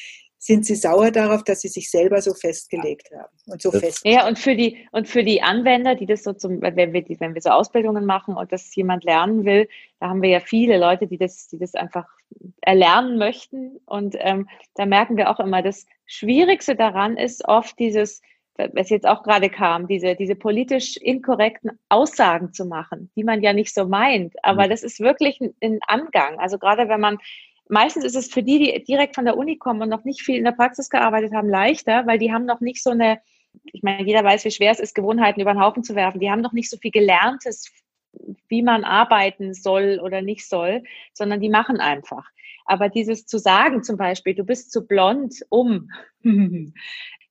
B: sind sie sauer darauf, dass sie sich selber so festgelegt haben und so fest.
C: Ja, und für die und für die Anwender, die das so zum, wenn wir wenn wir so Ausbildungen machen und das jemand lernen will, da haben wir ja viele Leute, die das, die das einfach erlernen möchten. Und ähm, da merken wir auch immer, das Schwierigste daran ist oft dieses, was jetzt auch gerade kam, diese, diese politisch inkorrekten Aussagen zu machen, die man ja nicht so meint. Aber mhm. das ist wirklich ein, ein Angang. Also gerade wenn man meistens ist es für die, die direkt von der Uni kommen und noch nicht viel in der Praxis gearbeitet haben, leichter, weil die haben noch nicht so eine, ich meine, jeder weiß, wie schwer es ist, Gewohnheiten über den Haufen zu werfen. Die haben noch nicht so viel Gelerntes, wie man arbeiten soll oder nicht soll, sondern die machen einfach. Aber dieses zu sagen zum Beispiel, du bist zu blond, um,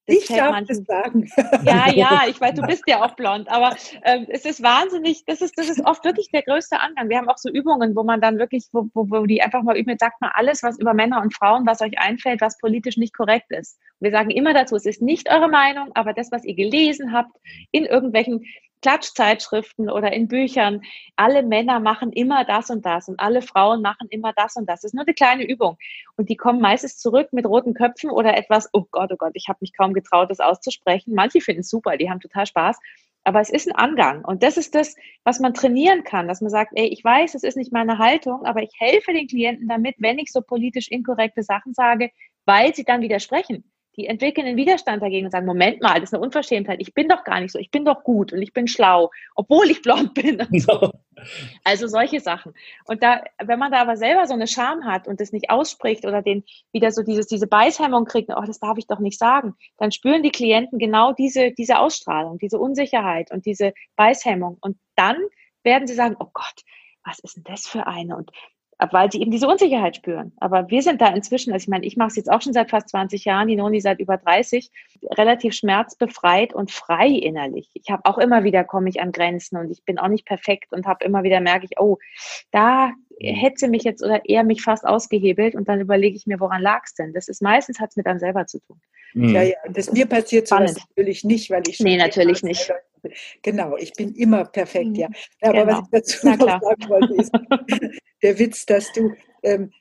B: Das ich darf manchen, das sagen.
C: Ja, ja, ich weiß, du bist ja auch blond, aber ähm, es ist wahnsinnig, das ist, das ist oft wirklich der größte Angang. Wir haben auch so Übungen, wo man dann wirklich, wo, wo, wo die einfach mal üben, sagt mal alles, was über Männer und Frauen, was euch einfällt, was politisch nicht korrekt ist. Und wir sagen immer dazu, es ist nicht eure Meinung, aber das, was ihr gelesen habt, in irgendwelchen Klatschzeitschriften oder in Büchern, alle Männer machen immer das und das und alle Frauen machen immer das und das. Das ist nur eine kleine Übung. Und die kommen meistens zurück mit roten Köpfen oder etwas, oh Gott, oh Gott, ich habe mich kaum getraut, das auszusprechen. Manche finden es super, die haben total Spaß. Aber es ist ein Angang. Und das ist das, was man trainieren kann, dass man sagt, ey, ich weiß, es ist nicht meine Haltung, aber ich helfe den Klienten damit, wenn ich so politisch inkorrekte Sachen sage, weil sie dann widersprechen die entwickeln einen Widerstand dagegen und sagen, Moment mal, das ist eine Unverschämtheit, ich bin doch gar nicht so, ich bin doch gut und ich bin schlau, obwohl ich blond bin. So. Also solche Sachen. Und da, wenn man da aber selber so eine Scham hat und das nicht ausspricht oder den wieder so dieses, diese Beißhemmung kriegt, oh, das darf ich doch nicht sagen, dann spüren die Klienten genau diese, diese Ausstrahlung, diese Unsicherheit und diese Beißhemmung. Und dann werden sie sagen, oh Gott, was ist denn das für eine? Und weil sie eben diese Unsicherheit spüren. Aber wir sind da inzwischen, also ich meine, ich mache es jetzt auch schon seit fast 20 Jahren, die Noni seit über 30, relativ schmerzbefreit und frei innerlich. Ich habe auch immer wieder, komme ich an Grenzen und ich bin auch nicht perfekt und habe immer wieder, merke ich, oh, da hätte sie mich jetzt oder eher mich fast ausgehebelt und dann überlege ich mir, woran lag es denn? Das ist meistens, hat es mit einem selber zu tun.
B: Mhm. Ja, ja, das mir passiert sowas natürlich nicht, weil ich
C: Nee, natürlich nicht.
B: Genau, ich bin immer perfekt, ja. Mhm. Aber genau. was ich dazu noch sagen wollte, ist der Witz, dass du, ähm,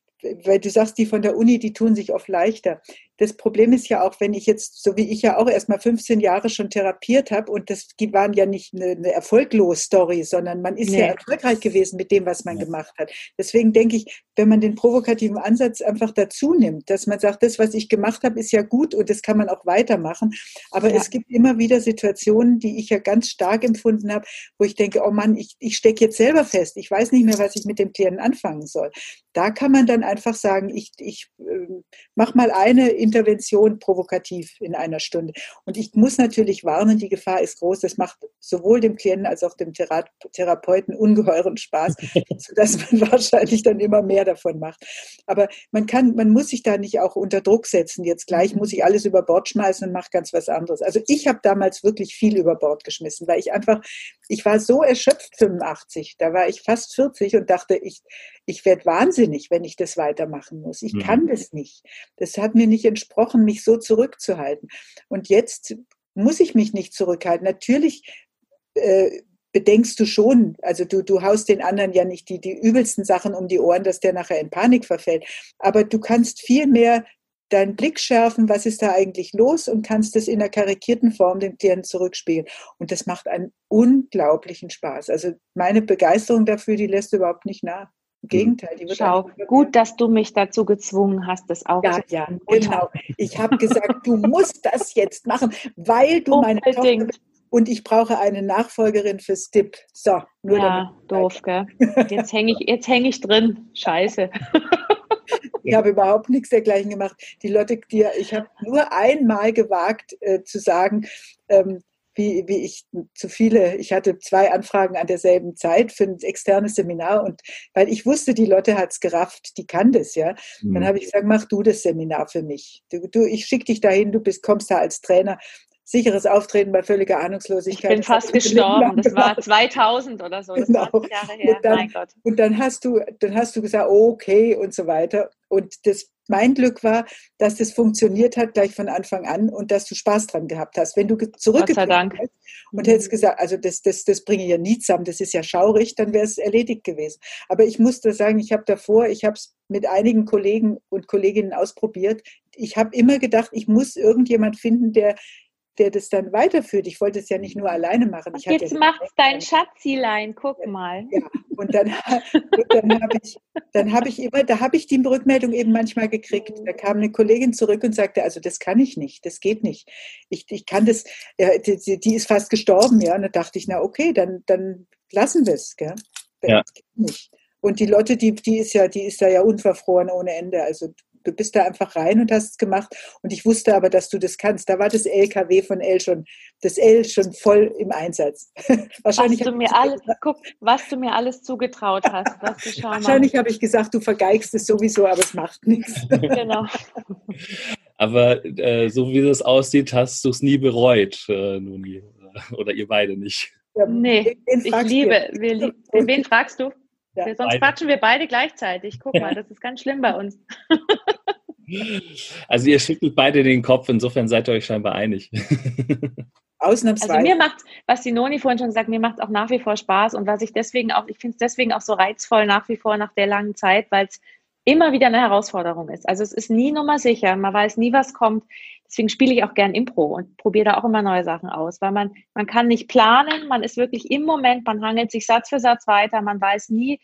B: weil du sagst, die von der Uni, die tun sich oft leichter das Problem ist ja auch, wenn ich jetzt, so wie ich ja auch erst mal 15 Jahre schon therapiert habe und das waren ja nicht eine, eine erfolglos Story, sondern man ist nee. ja erfolgreich gewesen mit dem, was man ja. gemacht hat. Deswegen denke ich, wenn man den provokativen Ansatz einfach dazu nimmt, dass man sagt, das, was ich gemacht habe, ist ja gut und das kann man auch weitermachen. Aber ja. es gibt immer wieder Situationen, die ich ja ganz stark empfunden habe, wo ich denke, oh Mann, ich, ich stecke jetzt selber fest. Ich weiß nicht mehr, was ich mit dem Klienten anfangen soll. Da kann man dann einfach sagen, ich, ich äh, mach mal eine Intervention provokativ in einer Stunde. Und ich muss natürlich warnen, die Gefahr ist groß. Das macht sowohl dem Klienten als auch dem Therapeuten ungeheuren Spaß, sodass man wahrscheinlich dann immer mehr davon macht. Aber man kann, man muss sich da nicht auch unter Druck setzen. Jetzt gleich muss ich alles über Bord schmeißen und mache ganz was anderes. Also ich habe damals wirklich viel über Bord geschmissen, weil ich einfach, ich war so erschöpft 85, da war ich fast 40 und dachte, ich, ich werde wahnsinnig, wenn ich das weitermachen muss. Ich mhm. kann das nicht. Das hat mir nicht entsprochen, mich so zurückzuhalten. Und jetzt muss ich mich nicht zurückhalten. Natürlich äh, bedenkst du schon, also du, du haust den anderen ja nicht die, die übelsten Sachen um die Ohren, dass der nachher in Panik verfällt. Aber du kannst viel mehr deinen Blick schärfen, was ist da eigentlich los und kannst das in einer karikierten Form dem Klienten zurückspielen. Und das macht einen unglaublichen Spaß. Also meine Begeisterung dafür, die lässt überhaupt nicht nach. Im mhm. Gegenteil,
C: die wird Schau, gut, dass du mich dazu gezwungen hast, das auch
B: ja, zu Ja, genau. Ich habe gesagt, du musst das jetzt machen, weil du Unbedingt. meine Tochter bist und ich brauche eine Nachfolgerin für STIP. So,
C: nur Ja, doof, gell? Jetzt hänge ich, häng ich drin. Scheiße.
B: Ich habe überhaupt nichts dergleichen gemacht. Die Leute, die, ich habe nur einmal gewagt äh, zu sagen, ähm, wie, wie ich zu viele, ich hatte zwei Anfragen an derselben Zeit für ein externes Seminar und weil ich wusste, die Lotte hat es gerafft, die kann das, ja. Mhm. Dann habe ich gesagt, mach du das Seminar für mich. Du, du ich schicke dich dahin, du bist, kommst da als Trainer. Sicheres Auftreten bei völliger Ahnungslosigkeit.
C: Ich bin fast gestorben. Das war 2000 oder so. Das genau. Jahre her.
B: Und dann, mein Gott. Und dann hast du, dann hast du gesagt, okay und so weiter. Und das mein Glück war, dass das funktioniert hat gleich von Anfang an und dass du Spaß dran gehabt hast. Wenn du zurückgekommen
C: hättest
B: und hättest gesagt, also das, das, das bringe ich ja nie zusammen, das ist ja schaurig, dann wäre es erledigt gewesen. Aber ich musste sagen, ich habe davor, ich habe es mit einigen Kollegen und Kolleginnen ausprobiert. Ich habe immer gedacht, ich muss irgendjemand finden, der der das dann weiterführt. Ich wollte es ja nicht nur alleine machen. Ich
C: Jetzt
B: ja
C: macht's dein Schatzilein, guck mal.
B: Ja, und dann, dann habe ich, dann habe ich immer, da habe ich die Rückmeldung eben manchmal gekriegt. Da kam eine Kollegin zurück und sagte, also das kann ich nicht, das geht nicht. Ich, ich kann das, ja, die, die, ist fast gestorben, ja. Und da dachte ich, na okay, dann, dann lassen wir es, gell?
A: Ja.
B: Das geht nicht. Und die Lotte, die, die ist ja, die ist da ja unverfroren ohne Ende. Also du bist da einfach rein und hast es gemacht. Und ich wusste aber, dass du das kannst. Da war das LKW von L schon, das L schon voll im Einsatz.
C: Wahrscheinlich was du mir alles, guck, was du mir alles zugetraut hast.
B: Wahrscheinlich habe ich gesagt, du vergeigst es sowieso, aber es macht nichts. genau.
A: Aber äh, so wie das aussieht, hast du es nie bereut, äh, Nuni. Oder ihr beide nicht.
C: Ja, nee, ich liebe. Wir, wen fragst du? Ja. Sonst beide. quatschen wir beide gleichzeitig. Guck mal, das ist ganz schlimm bei uns.
A: Also ihr schüttelt beide den Kopf, insofern seid ihr euch scheinbar einig.
B: Ausnahmsweise.
C: Also mir macht, was die Noni vorhin schon gesagt, mir macht auch nach wie vor Spaß und was ich deswegen auch, ich finde es deswegen auch so reizvoll nach wie vor nach der langen Zeit, weil es immer wieder eine Herausforderung ist. Also es ist nie Nummer sicher, man weiß nie, was kommt. Deswegen spiele ich auch gern Impro und probiere da auch immer neue Sachen aus, weil man, man kann nicht planen, man ist wirklich im Moment, man hangelt sich Satz für Satz weiter, man weiß nie,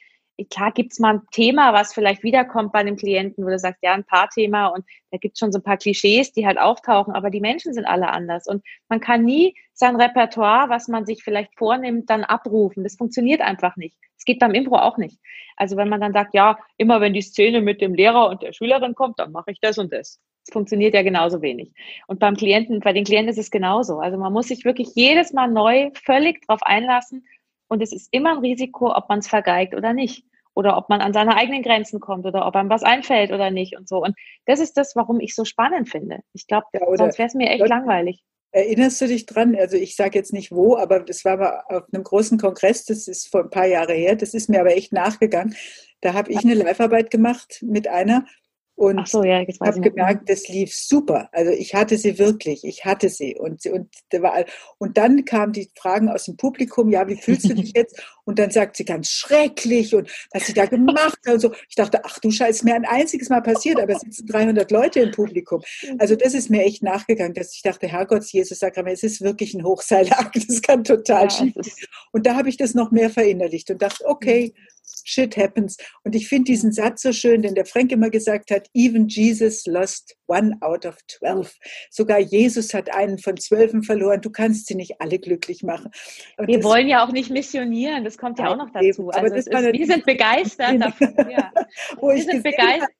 C: klar gibt's mal ein Thema, was vielleicht wiederkommt bei einem Klienten, wo du sagst, ja, ein paar Thema und da gibt's schon so ein paar Klischees, die halt auftauchen, aber die Menschen sind alle anders und man kann nie sein Repertoire, was man sich vielleicht vornimmt, dann abrufen. Das funktioniert einfach nicht. Es geht beim Impro auch nicht. Also wenn man dann sagt, ja, immer wenn die Szene mit dem Lehrer und der Schülerin kommt, dann mache ich das und das. Das funktioniert ja genauso wenig. Und beim Klienten, bei den Klienten ist es genauso. Also man muss sich wirklich jedes Mal neu völlig drauf einlassen und es ist immer ein Risiko, ob man es vergeigt oder nicht. Oder ob man an seine eigenen Grenzen kommt oder ob einem was einfällt oder nicht und so. Und das ist das, warum ich so spannend finde. Ich glaube, ja, sonst wäre es mir echt langweilig.
B: Erinnerst du dich dran? Also ich sage jetzt nicht wo, aber das war mal auf einem großen Kongress, das ist vor ein paar Jahre her, das ist mir aber echt nachgegangen. Da habe ich eine Live-Arbeit gemacht mit einer und so, ja, habe gemerkt, das lief super. Also ich hatte sie wirklich, ich hatte sie. Und, und, und dann kamen die Fragen aus dem Publikum, ja, wie fühlst du dich jetzt? Und dann sagt sie ganz schrecklich und was sie da gemacht hat und so. Ich dachte, ach du Scheiße, mir ein einziges Mal passiert, aber es sitzen 300 Leute im Publikum. Also das ist mir echt nachgegangen, dass ich dachte, Herrgott, Jesus Sakrament, es ist wirklich ein Hochseilakt, das kann total ja, schief. Und da habe ich das noch mehr verinnerlicht und dachte, okay, mhm shit happens. Und ich finde diesen Satz so schön, den der Frank immer gesagt hat, even Jesus lost one out of twelve. Sogar Jesus hat einen von zwölfen verloren. Du kannst sie nicht alle glücklich machen.
C: Und wir wollen ja auch nicht missionieren, das kommt ja auch noch dazu. Also ist, wir sind begeistert davon. Ja.
B: wir sind begeistert.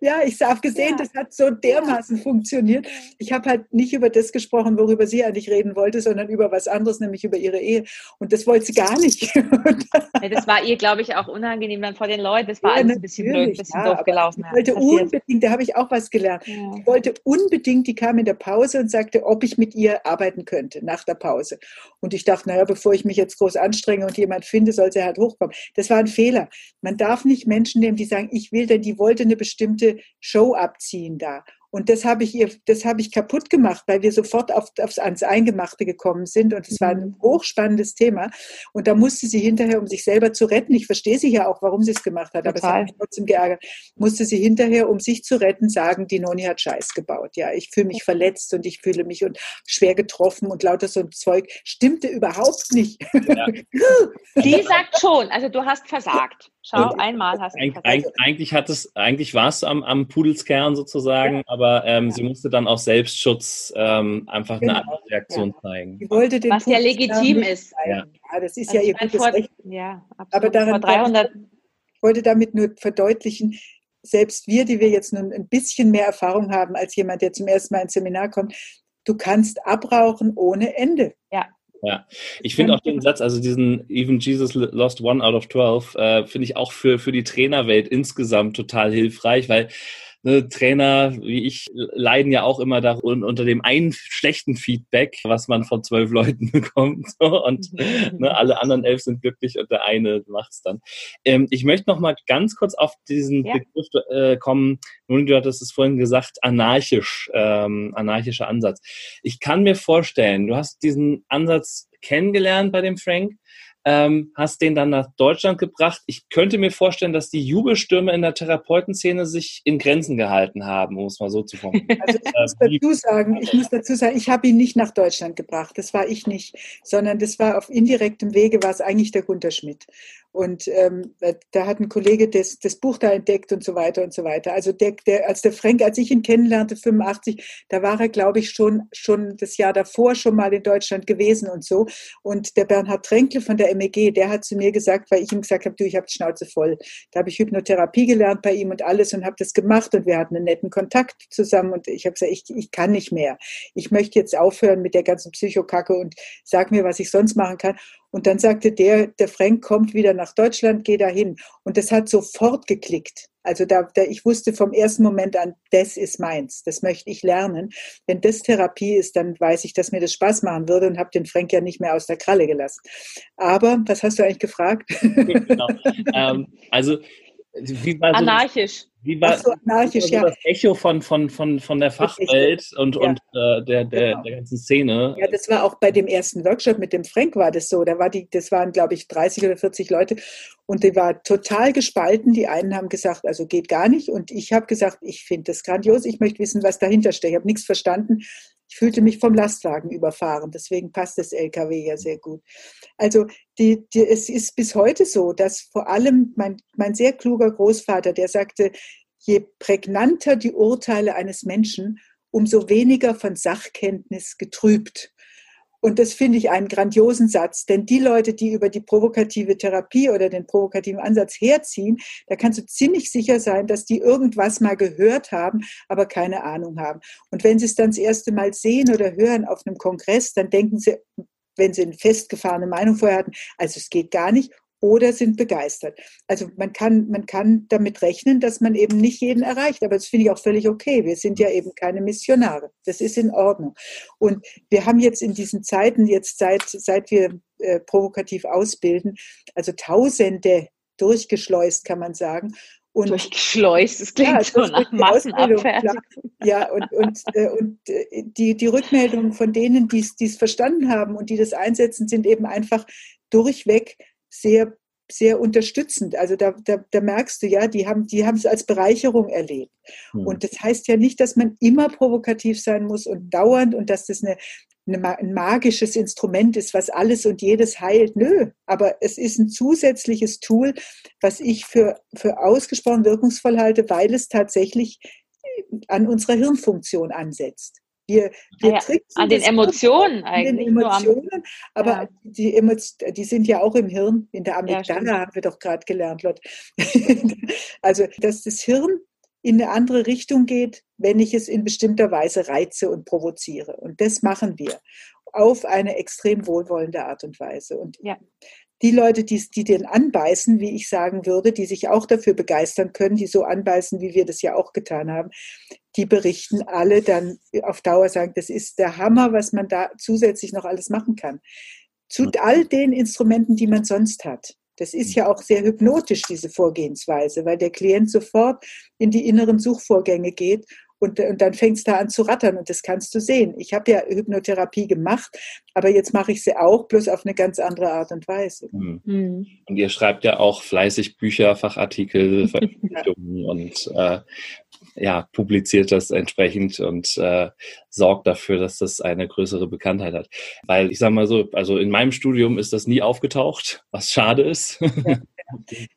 B: Ja, ich habe gesehen, ja. das hat so dermaßen funktioniert. Ich habe halt nicht über das gesprochen, worüber sie eigentlich reden wollte, sondern über was anderes, nämlich über ihre Ehe. Und das wollte sie gar nicht.
C: ja, das war ihr, glaube ich, auch unangenehm dann vor den Leuten. Das war ja, alles ein bisschen blöd, ein bisschen doof gelaufen.
B: Ich wollte unbedingt, da habe ich auch was gelernt. Ich wollte unbedingt, die kam in der Pause und sagte, ob ich mit ihr arbeiten könnte nach der Pause. Und ich dachte, naja, bevor ich mich jetzt groß anstrenge und jemand finde, soll sie halt hochkommen. Das war ein Fehler. Man darf nicht Menschen nehmen, die sagen, ich will denn, die wollte eine bestimmte Show abziehen da. Und das habe ich ihr, das habe ich kaputt gemacht, weil wir sofort auf, aufs, ans Eingemachte gekommen sind. Und es war ein mhm. hochspannendes Thema. Und da musste sie hinterher, um sich selber zu retten, ich verstehe sie ja auch, warum sie es gemacht hat, Total. aber es hat mich trotzdem geärgert, musste sie hinterher, um sich zu retten, sagen, die Noni hat Scheiß gebaut. Ja, ich fühle mich verletzt und ich fühle mich und schwer getroffen und lauter so ein Zeug. Stimmte überhaupt nicht. Ja.
C: die sagt schon, also du hast versagt. Schau, und einmal hast du
A: versagt. Eigentlich, hat es, eigentlich warst du am, am Pudelskern sozusagen, ja. aber aber ähm, sie musste dann aus Selbstschutz ähm, einfach genau. eine andere Reaktion ja. zeigen.
C: Was ja legitim ist.
B: Ja. ja. das ist also ja ihr gutes vor, Recht. Ja, absolut. Aber daran, vor 300 ich wollte damit nur verdeutlichen, selbst wir, die wir jetzt nun ein bisschen mehr Erfahrung haben als jemand, der zum ersten Mal ins Seminar kommt, du kannst abrauchen ohne Ende.
C: Ja.
A: Ja, ich finde auch den Satz, also diesen Even Jesus lost one out of 12, äh, finde ich auch für, für die Trainerwelt insgesamt total hilfreich, weil ne, Trainer wie ich leiden ja auch immer da unter dem einen schlechten Feedback, was man von zwölf Leuten bekommt. So, und ne, alle anderen elf sind glücklich und der eine macht's dann. Ähm, ich möchte noch mal ganz kurz auf diesen ja. Begriff äh, kommen. Nun, du hattest es vorhin gesagt, anarchisch, ähm, anarchischer Ansatz. Ich kann mir vorstellen, du hast diesen Ansatz kennengelernt bei dem Frank ähm, hast den dann nach Deutschland gebracht. Ich könnte mir vorstellen, dass die Jubelstürme in der Therapeutenszene sich in Grenzen gehalten haben, um es mal so zu formulieren.
B: Also ich muss äh, dazu sagen, ich muss dazu sagen, ich habe ihn nicht nach Deutschland gebracht. Das war ich nicht, sondern das war auf indirektem Wege, war es eigentlich der Gunter Schmidt. Und ähm, da hat ein Kollege das, das Buch da entdeckt und so weiter und so weiter. Also der, der, als der Frank, als ich ihn kennenlernte, 85, da war er, glaube ich, schon, schon das Jahr davor schon mal in Deutschland gewesen und so. Und der Bernhard Tränkle von der MEG, der hat zu mir gesagt, weil ich ihm gesagt habe, du, ich habe die Schnauze voll. Da habe ich Hypnotherapie gelernt bei ihm und alles und habe das gemacht und wir hatten einen netten Kontakt zusammen und ich habe gesagt, ich, ich kann nicht mehr. Ich möchte jetzt aufhören mit der ganzen Psychokacke und sag mir, was ich sonst machen kann. Und dann sagte der, der Frank kommt wieder nach Deutschland, geh dahin. Und das hat sofort geklickt. Also da, da, ich wusste vom ersten Moment an, das ist meins, das möchte ich lernen. Wenn das Therapie ist, dann weiß ich, dass mir das Spaß machen würde und habe den Frank ja nicht mehr aus der Kralle gelassen. Aber was hast du eigentlich gefragt? Genau.
A: ähm, also
C: wie war so Anarchisch.
A: Wie war, so, anarchisch, ja. das Echo von, von, von, von der Fachwelt und, ja. und äh, der, der, genau. der ganzen Szene?
B: Ja, das war auch bei dem ersten Workshop mit dem Frank war das so. Da war die, das waren, glaube ich, 30 oder 40 Leute und die war total gespalten. Die einen haben gesagt, also geht gar nicht. Und ich habe gesagt, ich finde das grandios. Ich möchte wissen, was dahinter steckt. Ich habe nichts verstanden. Ich fühlte mich vom Lastwagen überfahren. Deswegen passt das LKW ja sehr gut. Also die, die, es ist bis heute so, dass vor allem mein, mein sehr kluger Großvater, der sagte, je prägnanter die Urteile eines Menschen, umso weniger von Sachkenntnis getrübt. Und das finde ich einen grandiosen Satz, denn die Leute, die über die provokative Therapie oder den provokativen Ansatz herziehen, da kannst du ziemlich sicher sein, dass die irgendwas mal gehört haben, aber keine Ahnung haben. Und wenn sie es dann das erste Mal sehen oder hören auf einem Kongress, dann denken sie, wenn sie eine festgefahrene Meinung vorher hatten, also es geht gar nicht oder sind begeistert. Also man kann, man kann damit rechnen, dass man eben nicht jeden erreicht, aber das finde ich auch völlig okay. Wir sind ja eben keine Missionare. Das ist in Ordnung. Und wir haben jetzt in diesen Zeiten, jetzt seit, seit wir äh, provokativ ausbilden, also Tausende durchgeschleust, kann man sagen.
C: Und, Durchgeschleust, das klingt ja, so nach Massenabfertigung.
B: Ja, und, und, äh, und äh, die, die Rückmeldungen von denen, die es verstanden haben und die das einsetzen, sind eben einfach durchweg sehr, sehr unterstützend. Also da, da, da merkst du ja, die haben die haben es als Bereicherung erlebt. Mhm. Und das heißt ja nicht, dass man immer provokativ sein muss und dauernd und dass das eine, eine, ein magisches Instrument ist, was alles und jedes heilt. Nö, aber es ist ein zusätzliches Tool, was ich für, für ausgesprochen wirkungsvoll halte, weil es tatsächlich an unserer Hirnfunktion ansetzt.
C: Wir, wir ja, an den Emotionen eigentlich.
B: Den Emotionen, am, aber ja. die, Emotionen, die sind ja auch im Hirn. In der Amygdala ja, haben wir doch gerade gelernt, Lotte. also, dass das Hirn in eine andere Richtung geht, wenn ich es in bestimmter Weise reize und provoziere. Und das machen wir auf eine extrem wohlwollende Art und Weise. Und ja die Leute, die, die den anbeißen, wie ich sagen würde, die sich auch dafür begeistern können, die so anbeißen, wie wir das ja auch getan haben, die berichten alle dann auf Dauer sagen, das ist der Hammer, was man da zusätzlich noch alles machen kann. Zu all den Instrumenten, die man sonst hat. Das ist ja auch sehr hypnotisch, diese Vorgehensweise, weil der Klient sofort in die inneren Suchvorgänge geht und, und dann fängt es da an zu rattern und das kannst du sehen. Ich habe ja Hypnotherapie gemacht, aber jetzt mache ich sie auch, bloß auf eine ganz andere Art und Weise.
A: Mhm. Und ihr schreibt ja auch fleißig Bücher, Fachartikel, Veröffentlichungen ja. und äh, ja, publiziert das entsprechend und äh, sorgt dafür, dass das eine größere Bekanntheit hat. Weil ich sage mal so, also in meinem Studium ist das nie aufgetaucht, was schade ist. Ja.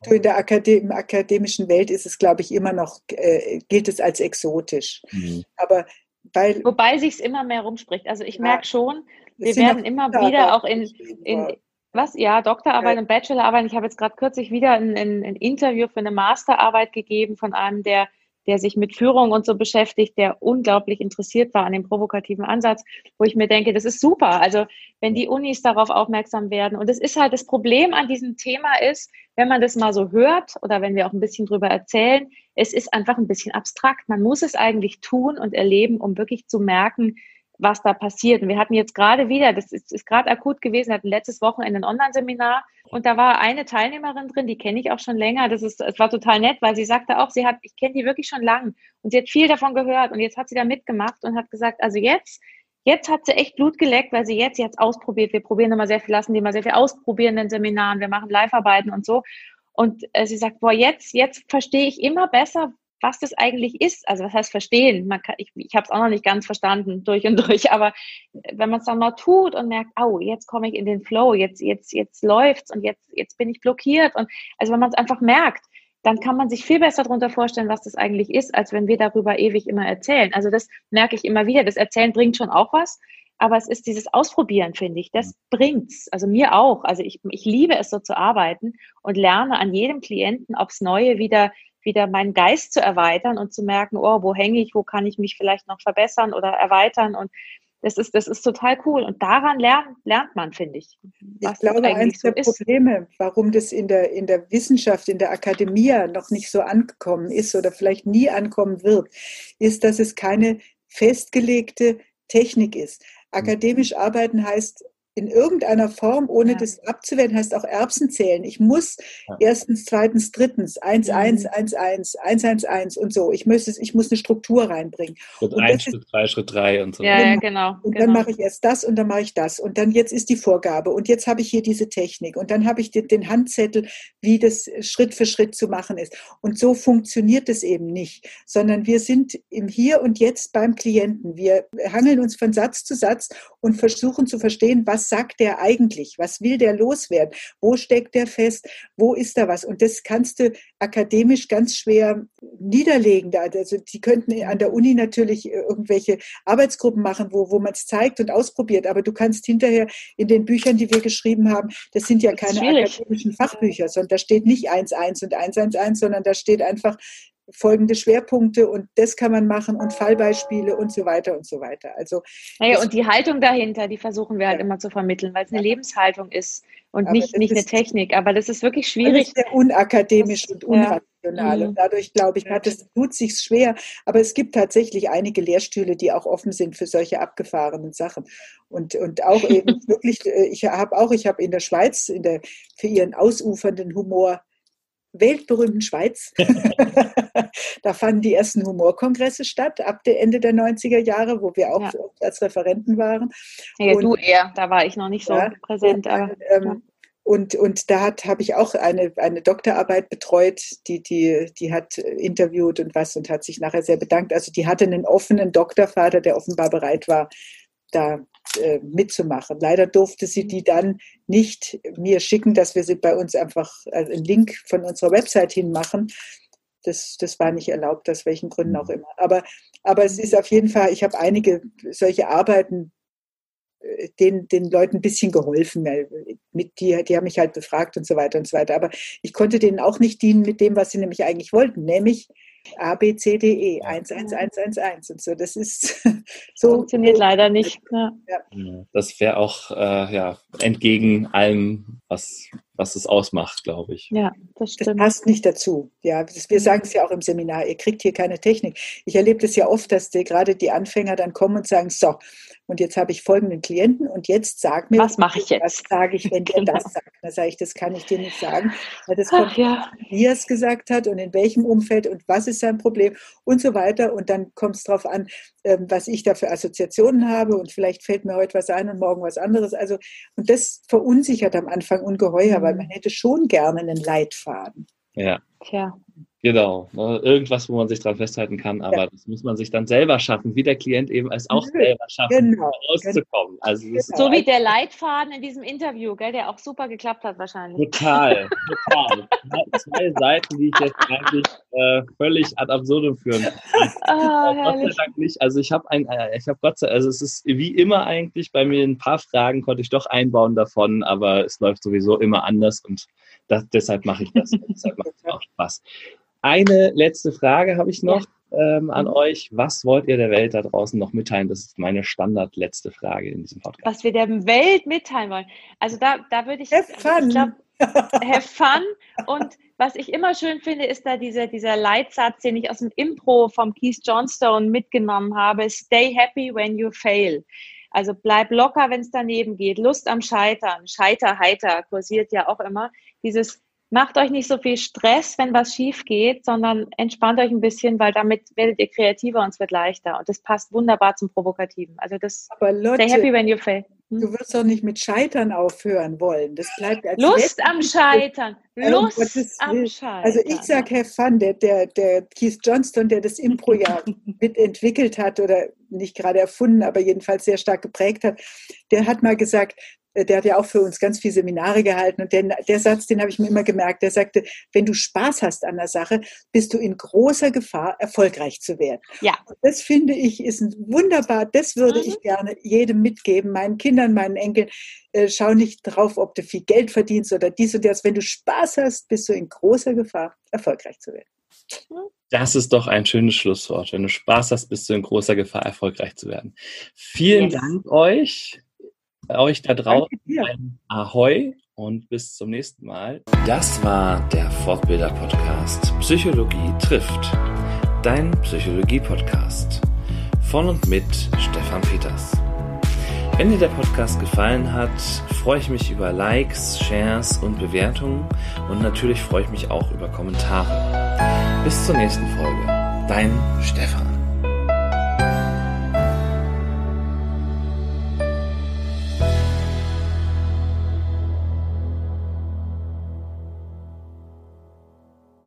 B: Du, in der Akadem akademischen Welt ist es, glaube ich, immer noch, äh, gilt es als exotisch. Mhm. Aber weil,
C: Wobei sich es immer mehr rumspricht. Also ich ja, merke schon, wir werden immer wieder auch in, in was? Ja, Doktorarbeit ja. und Bachelorarbeit. Ich habe jetzt gerade kürzlich wieder ein, ein, ein, Interview für eine Masterarbeit gegeben von einem, der der sich mit Führung und so beschäftigt, der unglaublich interessiert war an dem provokativen Ansatz, wo ich mir denke, das ist super. Also wenn die Unis darauf aufmerksam werden. Und es ist halt das Problem an diesem Thema ist, wenn man das mal so hört oder wenn wir auch ein bisschen drüber erzählen, es ist einfach ein bisschen abstrakt. Man muss es eigentlich tun und erleben, um wirklich zu merken, was da passiert. Und wir hatten jetzt gerade wieder, das ist, ist gerade akut gewesen, hatten letztes Wochenende ein Online-Seminar und da war eine Teilnehmerin drin, die kenne ich auch schon länger. Das ist, es war total nett, weil sie sagte auch, sie hat, ich kenne die wirklich schon lang und sie hat viel davon gehört und jetzt hat sie da mitgemacht und hat gesagt, also jetzt Jetzt hat sie echt Blut geleckt, weil sie jetzt jetzt ausprobiert. Wir probieren immer sehr viel, lassen die immer sehr viel ausprobieren in den Seminaren. Wir machen Live-Arbeiten und so. Und äh, sie sagt, boah, jetzt, jetzt verstehe ich immer besser, was das eigentlich ist. Also was heißt verstehen? Man kann, ich ich habe es auch noch nicht ganz verstanden durch und durch, aber wenn man es dann mal tut und merkt, oh, jetzt komme ich in den Flow, jetzt jetzt jetzt läuft's und jetzt jetzt bin ich blockiert und also wenn man es einfach merkt, dann kann man sich viel besser darunter vorstellen, was das eigentlich ist, als wenn wir darüber ewig immer erzählen. Also das merke ich immer wieder. Das Erzählen bringt schon auch was, aber es ist dieses Ausprobieren, finde ich. Das bringt's. Also mir auch. Also ich, ich liebe es, so zu arbeiten und lerne an jedem Klienten aufs Neue wieder wieder meinen Geist zu erweitern und zu merken, oh, wo hänge ich, wo kann ich mich vielleicht noch verbessern oder erweitern und das ist, das ist total cool. Und daran lernt, lernt man, finde ich.
B: Ich glaube, eines so der ist. Probleme, warum das in der, in der Wissenschaft, in der Akademie noch nicht so angekommen ist oder vielleicht nie ankommen wird, ist, dass es keine festgelegte Technik ist. Akademisch arbeiten heißt in irgendeiner Form, ohne ja. das abzuwerten, heißt auch Erbsen zählen. Ich muss ja. erstens, zweitens, drittens, 1, 1, 1, 1, 1, 1, 1 und so. Ich, muss, ich muss eine Struktur reinbringen.
A: Schritt 1, Schritt 3, Schritt 3 und so.
C: Ja, ja genau.
B: Und
C: genau.
B: dann mache ich erst das und dann mache ich das. Und dann jetzt ist die Vorgabe und jetzt habe ich hier diese Technik und dann habe ich den, den Handzettel, wie das Schritt für Schritt zu machen ist. Und so funktioniert es eben nicht, sondern wir sind im Hier und Jetzt beim Klienten. Wir hangeln uns von Satz zu Satz und versuchen zu verstehen, was sagt der eigentlich? Was will der loswerden? Wo steckt der fest? Wo ist da was? Und das kannst du akademisch ganz schwer niederlegen. Also die könnten an der Uni natürlich äh, irgendwelche Arbeitsgruppen machen, wo, wo man es zeigt und ausprobiert. Aber du kannst hinterher in den Büchern, die wir geschrieben haben, das sind ja keine akademischen Fachbücher, sondern da steht nicht 1.1 und 1.1.1, sondern da steht einfach folgende Schwerpunkte und das kann man machen und Fallbeispiele und so weiter und so weiter. Also
C: naja, und die Haltung dahinter, die versuchen wir halt immer zu vermitteln, weil es eine Lebenshaltung ist und nicht, nicht eine Technik. Aber das ist wirklich schwierig. Das ist
B: sehr unakademisch das, und unrational. Ja. Und dadurch, glaube ich, hat es, tut sich schwer. Aber es gibt tatsächlich einige Lehrstühle, die auch offen sind für solche abgefahrenen Sachen. Und, und auch eben wirklich, äh, ich habe auch, ich habe in der Schweiz in der, für ihren ausufernden Humor weltberühmten Schweiz. da fanden die ersten Humorkongresse statt, ab der Ende der 90er Jahre, wo wir auch ja. als Referenten waren.
C: Ja, und, du eher, da war ich noch nicht so ja, präsent. Aber, ähm,
B: ja. Und, und da habe ich auch eine, eine Doktorarbeit betreut, die, die, die hat interviewt und was und hat sich nachher sehr bedankt. Also die hatte einen offenen Doktorvater, der offenbar bereit war, da äh, mitzumachen. Leider durfte sie die dann nicht mir schicken, dass wir sie bei uns einfach also einen Link von unserer Website hinmachen. Das, das war nicht erlaubt, aus welchen Gründen auch immer. Aber, aber es ist auf jeden Fall, ich habe einige solche Arbeiten äh, den, den Leuten ein bisschen geholfen. Mit die, die haben mich halt befragt und so weiter und so weiter. Aber ich konnte denen auch nicht dienen mit dem, was sie nämlich eigentlich wollten, nämlich A, B, C, D, E, 1, 1, 1, 1, 1 und so. Das ist so.
C: Funktioniert leider nicht.
A: Ja. Ja. Das wäre auch äh, ja, entgegen allem, was, was es ausmacht, glaube ich.
C: Ja, das stimmt. Das
B: passt nicht dazu. Ja, das, wir sagen es ja auch im Seminar, ihr kriegt hier keine Technik. Ich erlebe das ja oft, dass die, gerade die Anfänger dann kommen und sagen, so, und jetzt habe ich folgenden Klienten und jetzt sag mir,
C: was mache ich jetzt?
B: Was sage ich, wenn der genau. das sagt? Da sage ich, das kann ich dir nicht sagen, weil das kommt, ja. wie er es gesagt hat und in welchem Umfeld und was ist sein Problem und so weiter. Und dann kommt es darauf an, was ich da für Assoziationen habe und vielleicht fällt mir heute was ein und morgen was anderes. Also, und das verunsichert am Anfang ungeheuer, weil mhm. man hätte schon gerne einen Leitfaden.
A: Ja. Tja. Genau, ne? irgendwas, wo man sich dran festhalten kann, aber ja. das muss man sich dann selber schaffen, wie der Klient eben als auch selber schaffen, genau. rauszukommen.
C: Also genau. so wie der Leitfaden in diesem Interview, gell, der auch super geklappt hat wahrscheinlich.
A: Total, total. Zwei Seiten, die ich jetzt eigentlich äh, völlig ad absurdum führen kann. Oh, Gott sei Dank nicht. Also ich habe ein, äh, ich habe Gott sei Dank, also es ist wie immer eigentlich bei mir ein paar Fragen konnte ich doch einbauen davon, aber es läuft sowieso immer anders und das, deshalb mache ich das. deshalb macht es auch Spaß. Eine letzte Frage habe ich noch ja. ähm, an mhm. euch. Was wollt ihr der Welt da draußen noch mitteilen? Das ist meine Standard letzte Frage in diesem Podcast.
C: Was wir der Welt mitteilen wollen. Also da, da würde ich, have fun. ich glaub, have fun. Und was ich immer schön finde, ist da dieser, dieser Leitsatz, den ich aus dem Impro vom Keith Johnstone mitgenommen habe. Stay happy when you fail. Also bleib locker, wenn es daneben geht. Lust am Scheitern. Scheiter, heiter kursiert ja auch immer. Dieses macht euch nicht so viel Stress, wenn was schief geht, sondern entspannt euch ein bisschen, weil damit werdet ihr kreativer und es wird leichter. Und das passt wunderbar zum Provokativen. Also das
B: Aber Lotte,
C: stay happy when you fail.
B: Hm? Du wirst doch nicht mit Scheitern aufhören wollen. Das bleibt als
C: Lust am Scheitern. Lust am Scheitern.
B: Also ich sage, Herr Fun, der, der, der Keith Johnston, der das Impro ja mitentwickelt hat oder nicht gerade erfunden, aber jedenfalls sehr stark geprägt hat, der hat mal gesagt, der hat ja auch für uns ganz viele Seminare gehalten und der, der Satz, den habe ich mir immer gemerkt, der sagte, wenn du Spaß hast an der Sache, bist du in großer Gefahr, erfolgreich zu werden.
C: Ja.
B: Und das finde ich ist wunderbar, das würde mhm. ich gerne jedem mitgeben, meinen Kindern, meinen Enkeln. Äh, schau nicht drauf, ob du viel Geld verdienst oder dies und das. Wenn du Spaß hast, bist du in großer Gefahr, erfolgreich zu werden.
A: Das ist doch ein schönes Schlusswort. Wenn du Spaß hast, bist du in großer Gefahr, erfolgreich zu werden. Vielen yes. Dank euch euch da draußen ein Ahoi und bis zum nächsten Mal. Das war der Fortbilder-Podcast Psychologie trifft. Dein Psychologie-Podcast. Von und mit Stefan Peters. Wenn dir der Podcast gefallen hat, freue ich mich über Likes, Shares und Bewertungen und natürlich freue ich mich auch über Kommentare. Bis zur nächsten Folge. Dein Stefan.